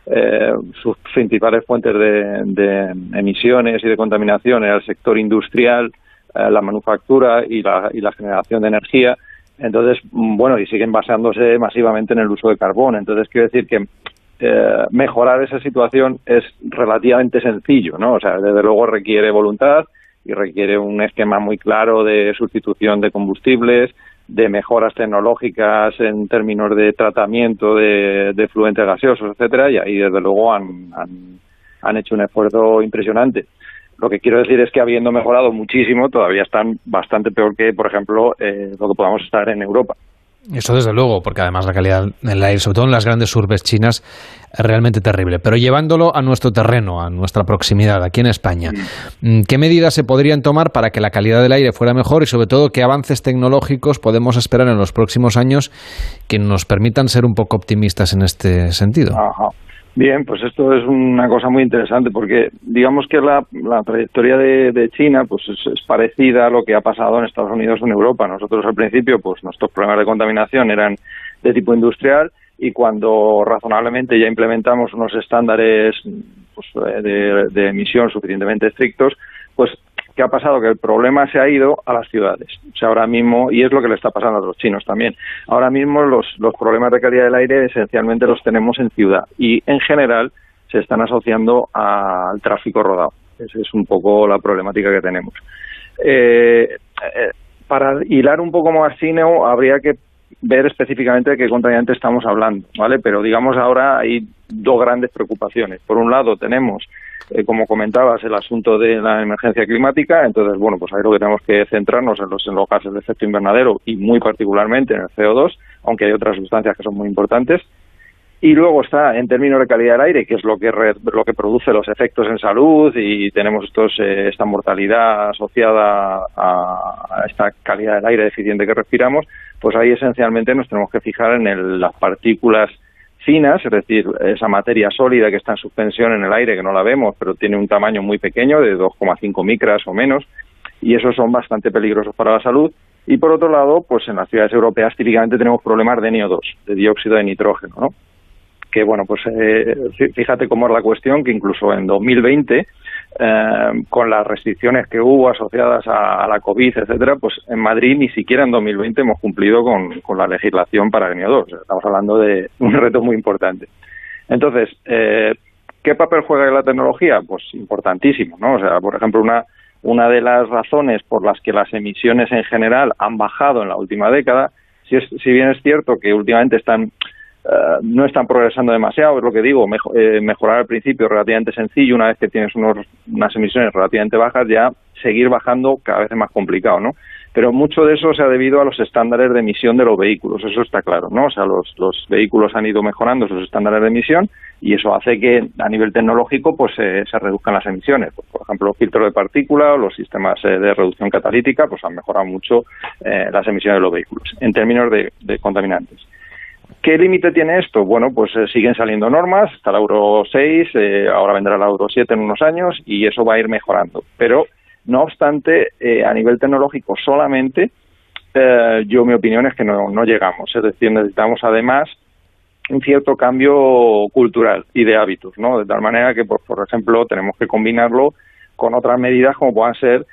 eh, sus principales fuentes de, emisiones y de contaminación era el sector industrial eh, la manufactura y la, y la generación de energía. Entonces, bueno, y siguen basándose masivamente en el uso de carbón. Entonces, quiero decir que eh, mejorar esa situación es relativamente sencillo, ¿no? O sea, desde luego requiere voluntad y requiere un esquema muy claro de sustitución de combustibles, de mejoras tecnológicas en términos de tratamiento de, de fluentes gaseosos, etcétera, y ahí desde luego han, han, han hecho un esfuerzo impresionante. Lo que quiero decir es que habiendo mejorado muchísimo, todavía están bastante peor que, por ejemplo, eh, lo que podamos estar en Europa. Eso desde luego, porque además la calidad del aire, sobre todo en las grandes urbes chinas, es realmente terrible. Pero llevándolo a nuestro terreno, a nuestra proximidad, aquí en España, mm, ¿qué medidas se podrían tomar para que la calidad del aire fuera mejor y sobre todo qué avances tecnológicos podemos esperar en los próximos años que nos permitan ser un poco optimistas en este sentido? Ajá. Bien, pues esto es una cosa muy interesante porque digamos que la, la trayectoria de, China pues es, parecida a lo que ha pasado en Estados Unidos o en Europa. Nosotros al principio pues nuestros problemas de contaminación eran de tipo industrial y cuando razonablemente ya implementamos unos estándares pues, de, de emisión suficientemente estrictos, pues ¿qué ha pasado? Que el problema se ha ido a las ciudades. O sea, ahora mismo, y es lo que le está pasando a los chinos también, ahora mismo los, los problemas de calidad del aire esencialmente los tenemos en ciudad y en general se están asociando al tráfico rodado. Esa es un poco la problemática que tenemos. Eh, eh, para hilar un poco más fino, habría que ver específicamente de qué contaminante estamos hablando, ¿vale? Pero digamos ahora hay dos grandes preocupaciones. Por un lado tenemos eh, como comentabas, el asunto de la emergencia climática. Entonces, bueno, pues ahí lo que tenemos que centrarnos en los, en los gases de efecto invernadero y muy particularmente en el CO2, aunque hay otras sustancias que son muy importantes. Y luego está en términos de calidad del aire, que es lo que re, lo que produce los efectos en salud y tenemos estos eh, esta mortalidad asociada a, esta calidad del aire deficiente que respiramos, pues ahí esencialmente nos tenemos que fijar en el, las partículas finas, es decir, esa materia sólida que está en suspensión en el aire, que no la vemos, pero tiene un tamaño muy pequeño, de 2,5 micras o menos, y esos son bastante peligrosos para la salud. Y por otro lado, pues en las ciudades europeas típicamente tenemos problemas de NO2, de dióxido de nitrógeno, ¿no? Que bueno, pues eh, fíjate cómo es la cuestión, que incluso en 2020 eh, con las restricciones que hubo asociadas a, la COVID, etcétera, pues en Madrid ni siquiera en 2020 hemos cumplido con, la legislación para el NIO2. O sea, estamos hablando de un reto muy importante. Entonces, eh, ¿qué papel juega la tecnología? Pues importantísimo, ¿no? O sea, por ejemplo, una, una de las razones por las que las emisiones en general han bajado en la última década, si, es, si bien es cierto que últimamente están Uh, no están progresando demasiado, es lo que digo, mejor, eh, mejorar al principio relativamente sencillo, una vez que tienes unos, unas emisiones relativamente bajas, ya seguir bajando cada vez es más complicado, ¿no? Pero mucho de eso se ha debido a los estándares de emisión de los vehículos, eso está claro, ¿no? O sea, los, los vehículos han ido mejorando sus estándares de emisión y eso hace que a nivel tecnológico pues eh, se reduzcan las emisiones. Pues, por ejemplo, los filtros de partículas o los sistemas eh, de reducción catalítica pues han mejorado mucho eh, las emisiones de los vehículos en términos de contaminantes. ¿Qué límite tiene esto? Bueno, pues eh, siguen saliendo normas, está la Euro 6, eh, ahora vendrá la Euro 7 en unos años y eso va a ir mejorando. Pero, no obstante, eh, a nivel tecnológico solamente, yo mi opinión es que no, no llegamos. Es decir, necesitamos además un cierto cambio cultural y de hábitos, ¿no? De tal manera que, por, por ejemplo, tenemos que combinarlo con otras medidas como puedan ser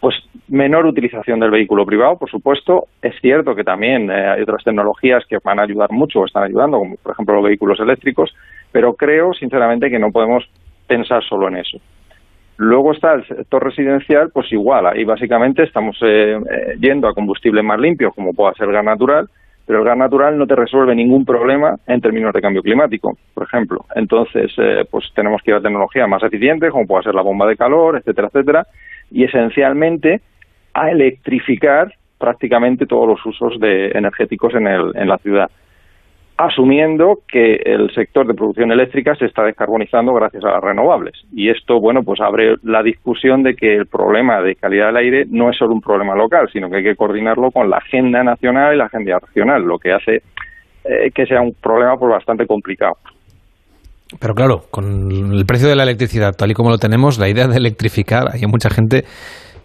pues menor utilización del vehículo privado, por supuesto. Es cierto que también eh, hay otras tecnologías que van a ayudar mucho o están ayudando, como por ejemplo los vehículos eléctricos, pero creo sinceramente que no podemos pensar solo en eso. Luego está el sector residencial, pues igual, ahí básicamente estamos eh, eh, yendo a combustibles más limpios, como pueda ser el gas natural, pero el gas natural no te resuelve ningún problema en términos de cambio climático, por ejemplo. Entonces, eh, pues tenemos que ir a tecnologías más eficientes, como pueda ser la bomba de calor, etcétera, etcétera, y esencialmente a electrificar prácticamente todos los usos de energéticos en, el, en la ciudad, asumiendo que el sector de producción eléctrica se está descarbonizando gracias a las renovables. Y esto, bueno, pues abre la discusión de que el problema de calidad del aire no es solo un problema local, sino que hay que coordinarlo con la agenda nacional y la agenda regional, lo que hace eh, que sea un problema pues bastante complicado. Pero claro, con el precio de la electricidad tal y como lo tenemos, la idea de electrificar, hay mucha gente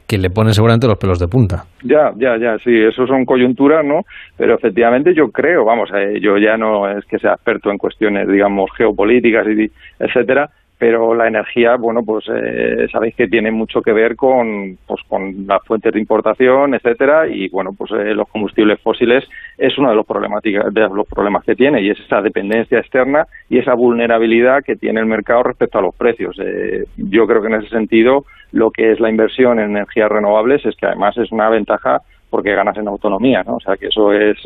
que le pone seguramente los pelos de punta. Ya, ya, ya, sí, eso son coyunturas, ¿no? Pero efectivamente yo creo, vamos, eh, yo ya no es que sea experto en cuestiones, digamos, geopolíticas y etcétera, pero la energía, bueno, pues eh, sabéis que tiene mucho que ver con, pues, con las fuentes de importación, etcétera, y bueno, pues eh, los combustibles fósiles es uno de los, problemáticas, de los problemas que tiene, y es esa dependencia externa y esa vulnerabilidad que tiene el mercado respecto a los precios. Eh, yo creo que en ese sentido, lo que es la inversión en energías renovables es que además es una ventaja porque ganas en autonomía, ¿no? O sea, que eso es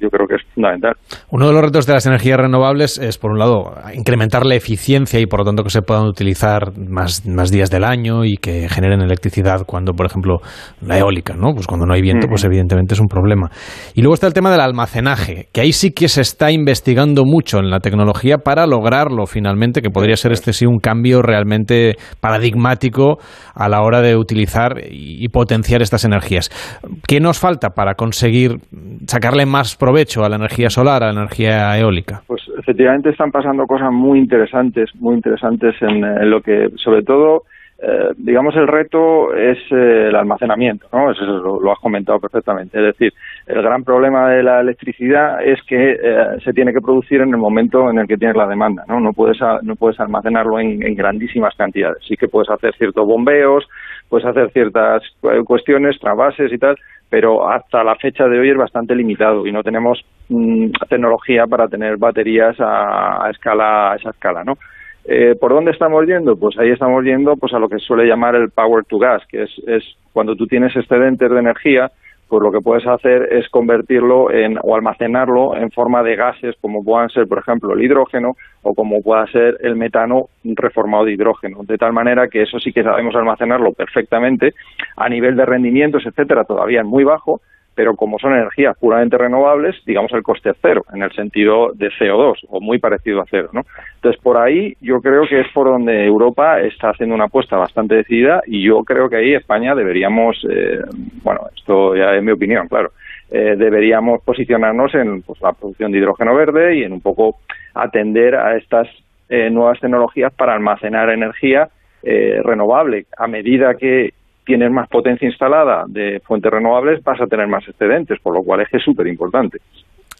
yo creo que es fundamental. Uno de los retos de las energías renovables es, por un lado, incrementar la eficiencia y, por lo tanto, que se puedan utilizar más, más días del año y que generen electricidad cuando, por ejemplo, la eólica, ¿no? Pues cuando no hay viento, pues evidentemente es un problema. Y luego está el tema del almacenaje, que ahí sí que se está investigando mucho en la tecnología para lograrlo finalmente, que podría ser este sí un cambio realmente paradigmático a la hora de utilizar y potenciar estas energías. ¿Qué nos falta para conseguir sacarle más provecho a la energía solar, a la energía eólica? Pues efectivamente están pasando cosas muy interesantes, muy interesantes en, lo que, sobre todo, eh, digamos, el reto es eh, el almacenamiento, ¿no? Eso lo, has comentado perfectamente. Es decir, el gran problema de la electricidad es que eh, se tiene que producir en el momento en el que tienes la demanda, ¿no? No puedes, no puedes almacenarlo en, en grandísimas cantidades. Sí que puedes hacer ciertos bombeos, puedes hacer ciertas cuestiones, trabases y tal, pero hasta la fecha de hoy es bastante limitado y no tenemos mm, tecnología para tener baterías a, escala a esa escala, ¿no? Eh, ¿Por dónde estamos yendo? Pues ahí estamos yendo pues a lo que suele llamar el power to gas, que es, es cuando tú tienes excedentes de energía pues lo que puedes hacer es convertirlo en, o almacenarlo en forma de gases como puedan ser, por ejemplo, el hidrógeno o como pueda ser el metano reformado de hidrógeno, de tal manera que eso sí que sabemos almacenarlo perfectamente a nivel de rendimientos, etcétera, todavía es muy bajo, pero como son energías puramente renovables, digamos el coste cero, en el sentido de CO2, o muy parecido a cero, ¿no? Entonces, por ahí yo creo que es por donde Europa está haciendo una apuesta bastante decidida y yo creo que ahí España deberíamos, eh, bueno, esto ya es mi opinión, claro, eh, deberíamos posicionarnos en pues, la producción de hidrógeno verde y en un poco atender a estas eh, nuevas tecnologías para almacenar energía renovable. A medida que tienes más potencia instalada de fuentes renovables, vas a tener más excedentes, por lo cual es que es súper importante.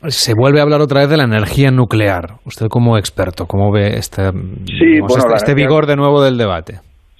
Se vuelve a hablar otra vez de la energía nuclear. Usted como experto, ¿cómo ve este, este, este vigor de nuevo del debate?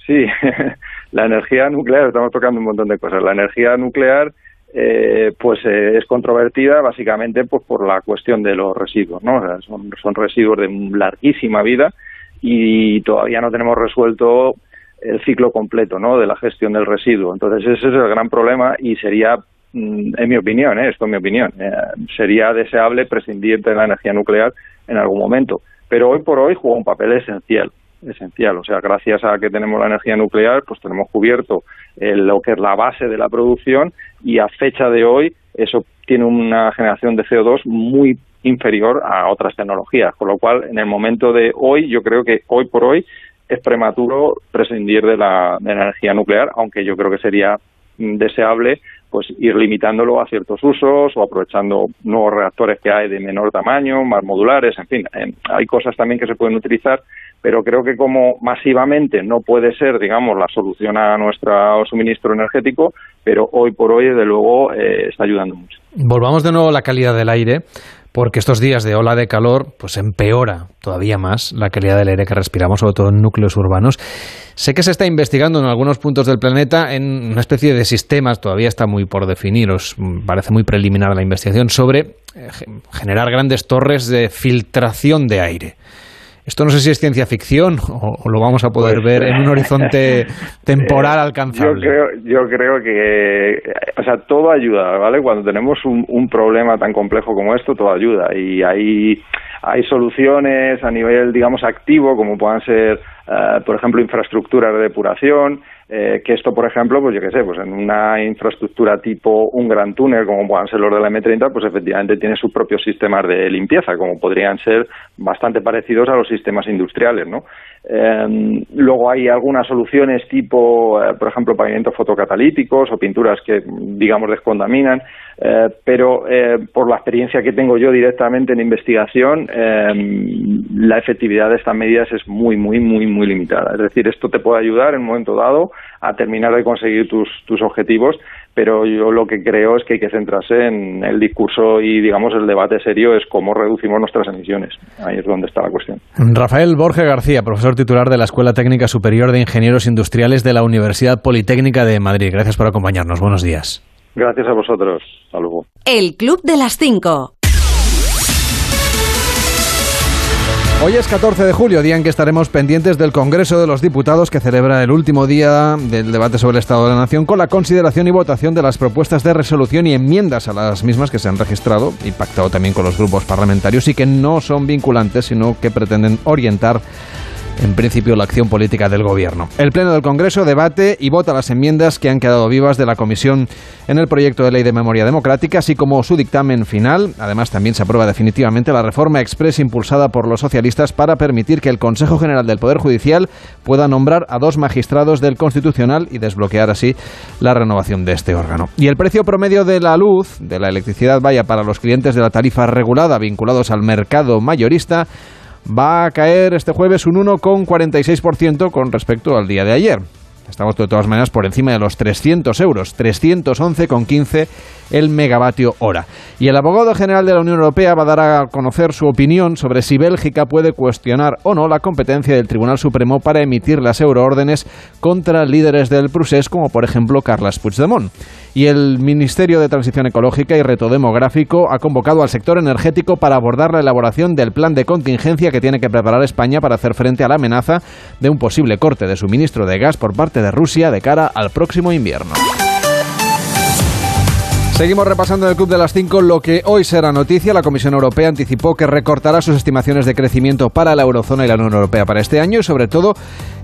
Sí, la energía nuclear, estamos tocando un montón de cosas. La energía nuclear eh, pues eh, es controvertida básicamente pues por la cuestión de los residuos, ¿no? son, son residuos de larguísima vida y todavía no tenemos resuelto el ciclo completo ¿no? de la gestión del residuo. Entonces ese es el gran problema y sería, mm, en mi opinión, ¿eh? esto es mi opinión, eh, sería deseable prescindir de la energía nuclear en algún momento. Pero hoy por hoy juega un papel esencial esencial. O sea, gracias a que tenemos la energía nuclear, pues tenemos cubierto lo que es la base de la producción y a fecha de hoy eso tiene una generación de CO2 muy inferior a otras tecnologías. Con lo cual, en el momento de hoy, yo creo que hoy por hoy es prematuro prescindir de la, energía nuclear, aunque yo creo que sería mm, deseable pues ir limitándolo a ciertos usos o aprovechando nuevos reactores que hay de menor tamaño, más modulares, en fin, hay cosas también que se pueden utilizar, pero creo que como masivamente no puede ser, digamos, la solución a nuestro suministro energético, pero hoy por hoy, desde luego, eh, está ayudando mucho. Volvamos de nuevo a la calidad del aire porque estos días de ola de calor pues empeora todavía más la calidad del aire que respiramos, sobre todo en núcleos urbanos. Sé que se está investigando en algunos puntos del planeta en una especie de sistemas, todavía está muy por definir, os parece muy preliminar la investigación, sobre eh, generar grandes torres de filtración de aire. Esto no sé si es ciencia ficción o, lo vamos a poder pues, ver en un horizonte temporal alcanzable. Yo creo, yo creo que, o sea, todo ayuda, ¿vale? Cuando tenemos un, un problema tan complejo como esto, todo ayuda. Y hay, hay soluciones a nivel, digamos, activo, como puedan ser, eh, por ejemplo, infraestructuras de depuración, eh, que esto, por ejemplo, pues yo qué sé, pues en una infraestructura tipo un gran túnel, como puedan ser los de la M30, pues efectivamente tiene sus propios sistemas de limpieza, como podrían ser bastante parecidos a los sistemas industriales, ¿no? Em, luego hay algunas soluciones tipo, eh, por ejemplo, pavimentos fotocatalíticos o pinturas que, digamos, descontaminan. Eh, pero eh, por la experiencia que tengo yo directamente en investigación, eh, la efectividad de estas medidas es muy, muy, muy, muy limitada. Es decir, esto te puede ayudar en un momento dado a terminar de conseguir tus, tus objetivos, pero yo lo que creo es que hay que centrarse en el discurso y, digamos, el debate serio es cómo reducimos nuestras emisiones. Ahí es donde está la cuestión. Rafael Borges García, profesor titular de la Escuela Técnica Superior de Ingenieros Industriales de la Universidad Politécnica de Madrid. Gracias por acompañarnos. Buenos días. Gracias a vosotros. Hasta luego. El Club de las 5. Hoy es 14 de julio, día en que estaremos pendientes del Congreso de los Diputados que celebra el último día del debate sobre el Estado de la Nación con la consideración y votación de las propuestas de resolución y enmiendas a las mismas que se han registrado y pactado también con los grupos parlamentarios y que no son vinculantes, sino que pretenden orientar en principio la acción política del Gobierno. El Pleno del Congreso debate y vota las enmiendas que han quedado vivas de la Comisión en el proyecto de ley de memoria democrática, así como su dictamen final. Además, también se aprueba definitivamente la reforma express impulsada por los socialistas para permitir que el Consejo General del Poder Judicial pueda nombrar a dos magistrados del Constitucional y desbloquear así la renovación de este órgano. Y el precio promedio de la luz, de la electricidad, vaya para los clientes de la tarifa regulada vinculados al mercado mayorista, va a caer este jueves un 1,46% con respecto al día de ayer. Estamos de todas maneras por encima de los 300 euros, 311,15 el megavatio hora. Y el abogado general de la Unión Europea va a dar a conocer su opinión sobre si Bélgica puede cuestionar o no la competencia del Tribunal Supremo para emitir las euroórdenes contra líderes del procés, como por ejemplo Carles Puigdemont. Y el Ministerio de Transición Ecológica y Reto Demográfico ha convocado al sector energético para abordar la elaboración del plan de contingencia que tiene que preparar España para hacer frente a la amenaza de un posible corte de suministro de gas por parte de Rusia de cara al próximo invierno. Seguimos repasando en el Club de las 5 lo que hoy será noticia. La Comisión Europea anticipó que recortará sus estimaciones de crecimiento para la eurozona y la Unión Europea para este año y sobre todo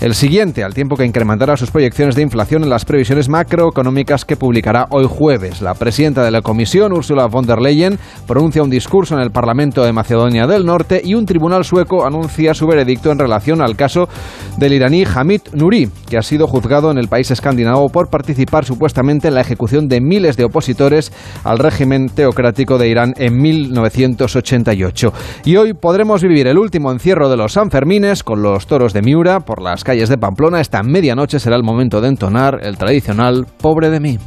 el siguiente, al tiempo que incrementará sus proyecciones de inflación en las previsiones macroeconómicas que publicará hoy jueves. La presidenta de la Comisión, Ursula von der Leyen, pronuncia un discurso en el Parlamento de Macedonia del Norte y un tribunal sueco anuncia su veredicto en relación al caso del iraní Hamid Nuri, que ha sido juzgado en el país escandinavo por participar supuestamente en la ejecución de miles de opositores al régimen teocrático de Irán en 1988. Y hoy podremos vivir el último encierro de los Sanfermines con los toros de Miura por las calles de Pamplona. Esta medianoche será el momento de entonar el tradicional Pobre de mí.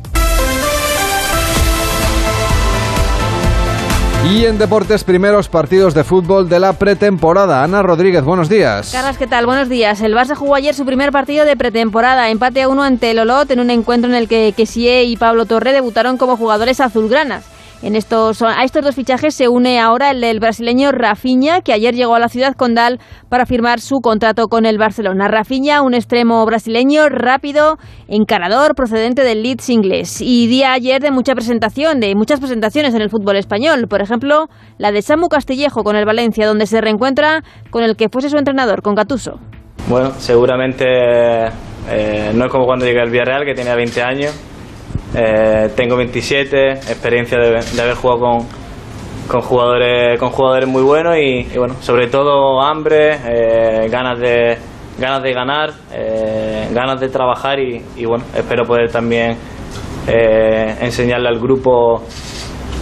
Y en deportes, primeros partidos de fútbol de la pretemporada. Ana Rodríguez, buenos días. Carlos, ¿qué tal? Buenos días. El Barça jugó ayer su primer partido de pretemporada. Empate a uno ante el Olot en un encuentro en el que Kessie y Pablo Torre debutaron como jugadores azulgranas. En estos, a estos dos fichajes se une ahora el del brasileño Rafinha, que ayer llegó a la ciudad condal para firmar su contrato con el Barcelona. Rafinha, un extremo brasileño rápido, encarador, procedente del Leeds inglés. Y día ayer de mucha presentación, de muchas presentaciones en el fútbol español. Por ejemplo, la de Samu Castillejo con el Valencia, donde se reencuentra con el que fuese su entrenador, con Gatuso. Bueno, seguramente eh, no es como cuando llegué al Villarreal, que tenía 20 años eh, tengo 27, experiencia de, haber jugado con, con, jugadores, con jugadores muy buenos y, y bueno, sobre todo hambre, eh, ganas de ganas de ganar, eh, ganas de trabajar y, y, bueno, espero poder también eh, enseñarle al grupo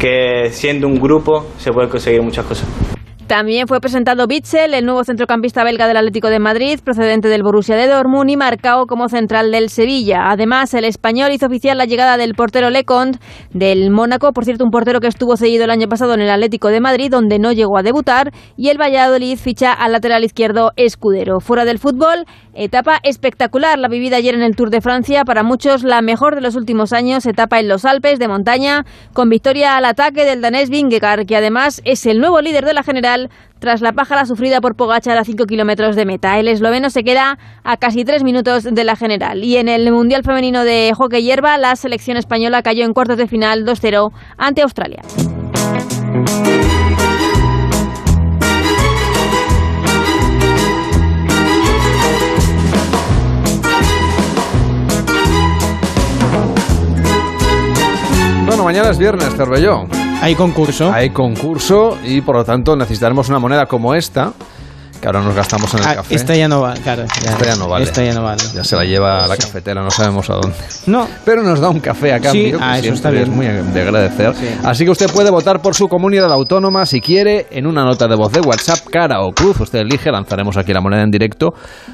que siendo un grupo se pueden conseguir muchas cosas. También fue presentado Bitzel, el nuevo centrocampista belga del Atlético de Madrid, procedente del Borussia de Dortmund y marcado como central del Sevilla. Además, el español hizo oficial la llegada del portero Lecont del Mónaco, por cierto, un portero que estuvo cedido el año pasado en el Atlético de Madrid, donde no llegó a debutar, y el Valladolid ficha al lateral izquierdo Escudero. Fuera del fútbol, etapa espectacular la vivida ayer en el Tour de Francia, para muchos la mejor de los últimos años, etapa en los Alpes de montaña, con victoria al ataque del danés Vingegaard, que además es el nuevo líder de la general tras la pájara sufrida por Pogachar a 5 kilómetros de meta. El esloveno se queda a casi 3 minutos de la general. Y en el Mundial Femenino de Hockey Hierba, la selección española cayó en cuartos de final 2-0 ante Australia. Bueno, mañana es viernes, Cervelló. Hay concurso. Hay concurso y por lo tanto necesitaremos una moneda como esta, que ahora nos gastamos en el Ah, café. esta ya no vale, claro. ya- Esta ya no vale. Esta ya no vale. Ya se la lleva a la cafetera, no sabemos a dónde. No. Pero nos da un café a cambio, Sí, ah, eso está bien. es muy de agradecer. Así que usted puede votar por su comunidad autónoma si quiere en una nota de voz de WhatsApp, cara o cruz. Usted elige, lanzaremos aquí la moneda en directo.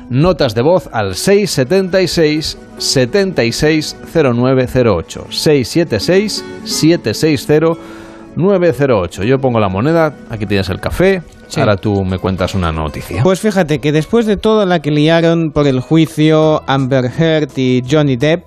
Notas de voz al 676 760908. 676 760 908. Yo pongo la moneda, aquí tienes el café. Sí. Ahora tú me cuentas una noticia. Pues fíjate que después de toda la que liaron por el juicio Amber Heard y Johnny Depp,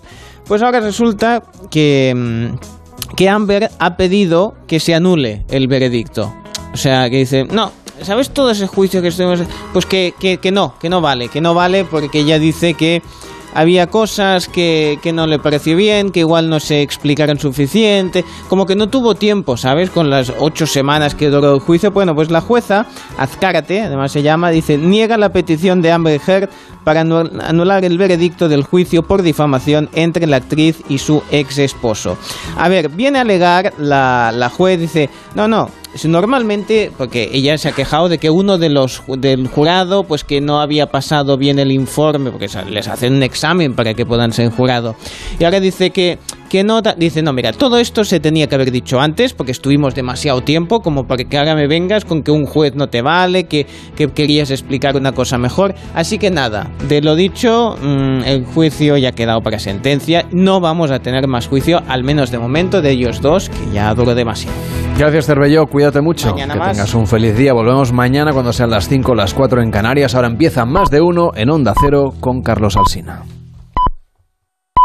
pues ahora resulta que, mm, que Amber ha pedido que se anule el veredicto. O sea, que dice, no, ¿sabes todo ese juicio que estuvimos? Pues que, que, que no, que no vale, que no vale porque ella dice que había cosas que, que no le pareció bien, que igual no se explicaron suficiente, como que no tuvo tiempo, ¿sabes? Con las ocho semanas que duró el juicio. Bueno, pues la jueza, Azcárate, además se llama, dice, niega la petición de Amber Heard para anu- anular el veredicto del juicio por difamación entre la actriz y su ex esposo. A ver, viene a alegar la, la juez, dice, no, no, normalmente, porque ella se ha quejado de que uno de los del jurado, pues que no había pasado bien el informe, porque les hacen un examen para que puedan ser jurado. Y ahora dice que, que no, dice, no, mira, todo esto se tenía que haber dicho antes, porque estuvimos demasiado tiempo, como para que ahora me vengas con que un juez no te vale, que, que querías explicar una cosa mejor. Así que nada, de lo dicho, mm, el juicio ya ha quedado para sentencia. No vamos a tener más juicio, al menos de momento, de ellos dos, que ya duró demasiado. Gracias, Cervelló. Cuídate mucho. Mañana que más. tengas un feliz día. Volvemos mañana cuando sean las 5 las 4 en Canarias. Ahora empieza más de uno en Onda Cero con Carlos Alsina.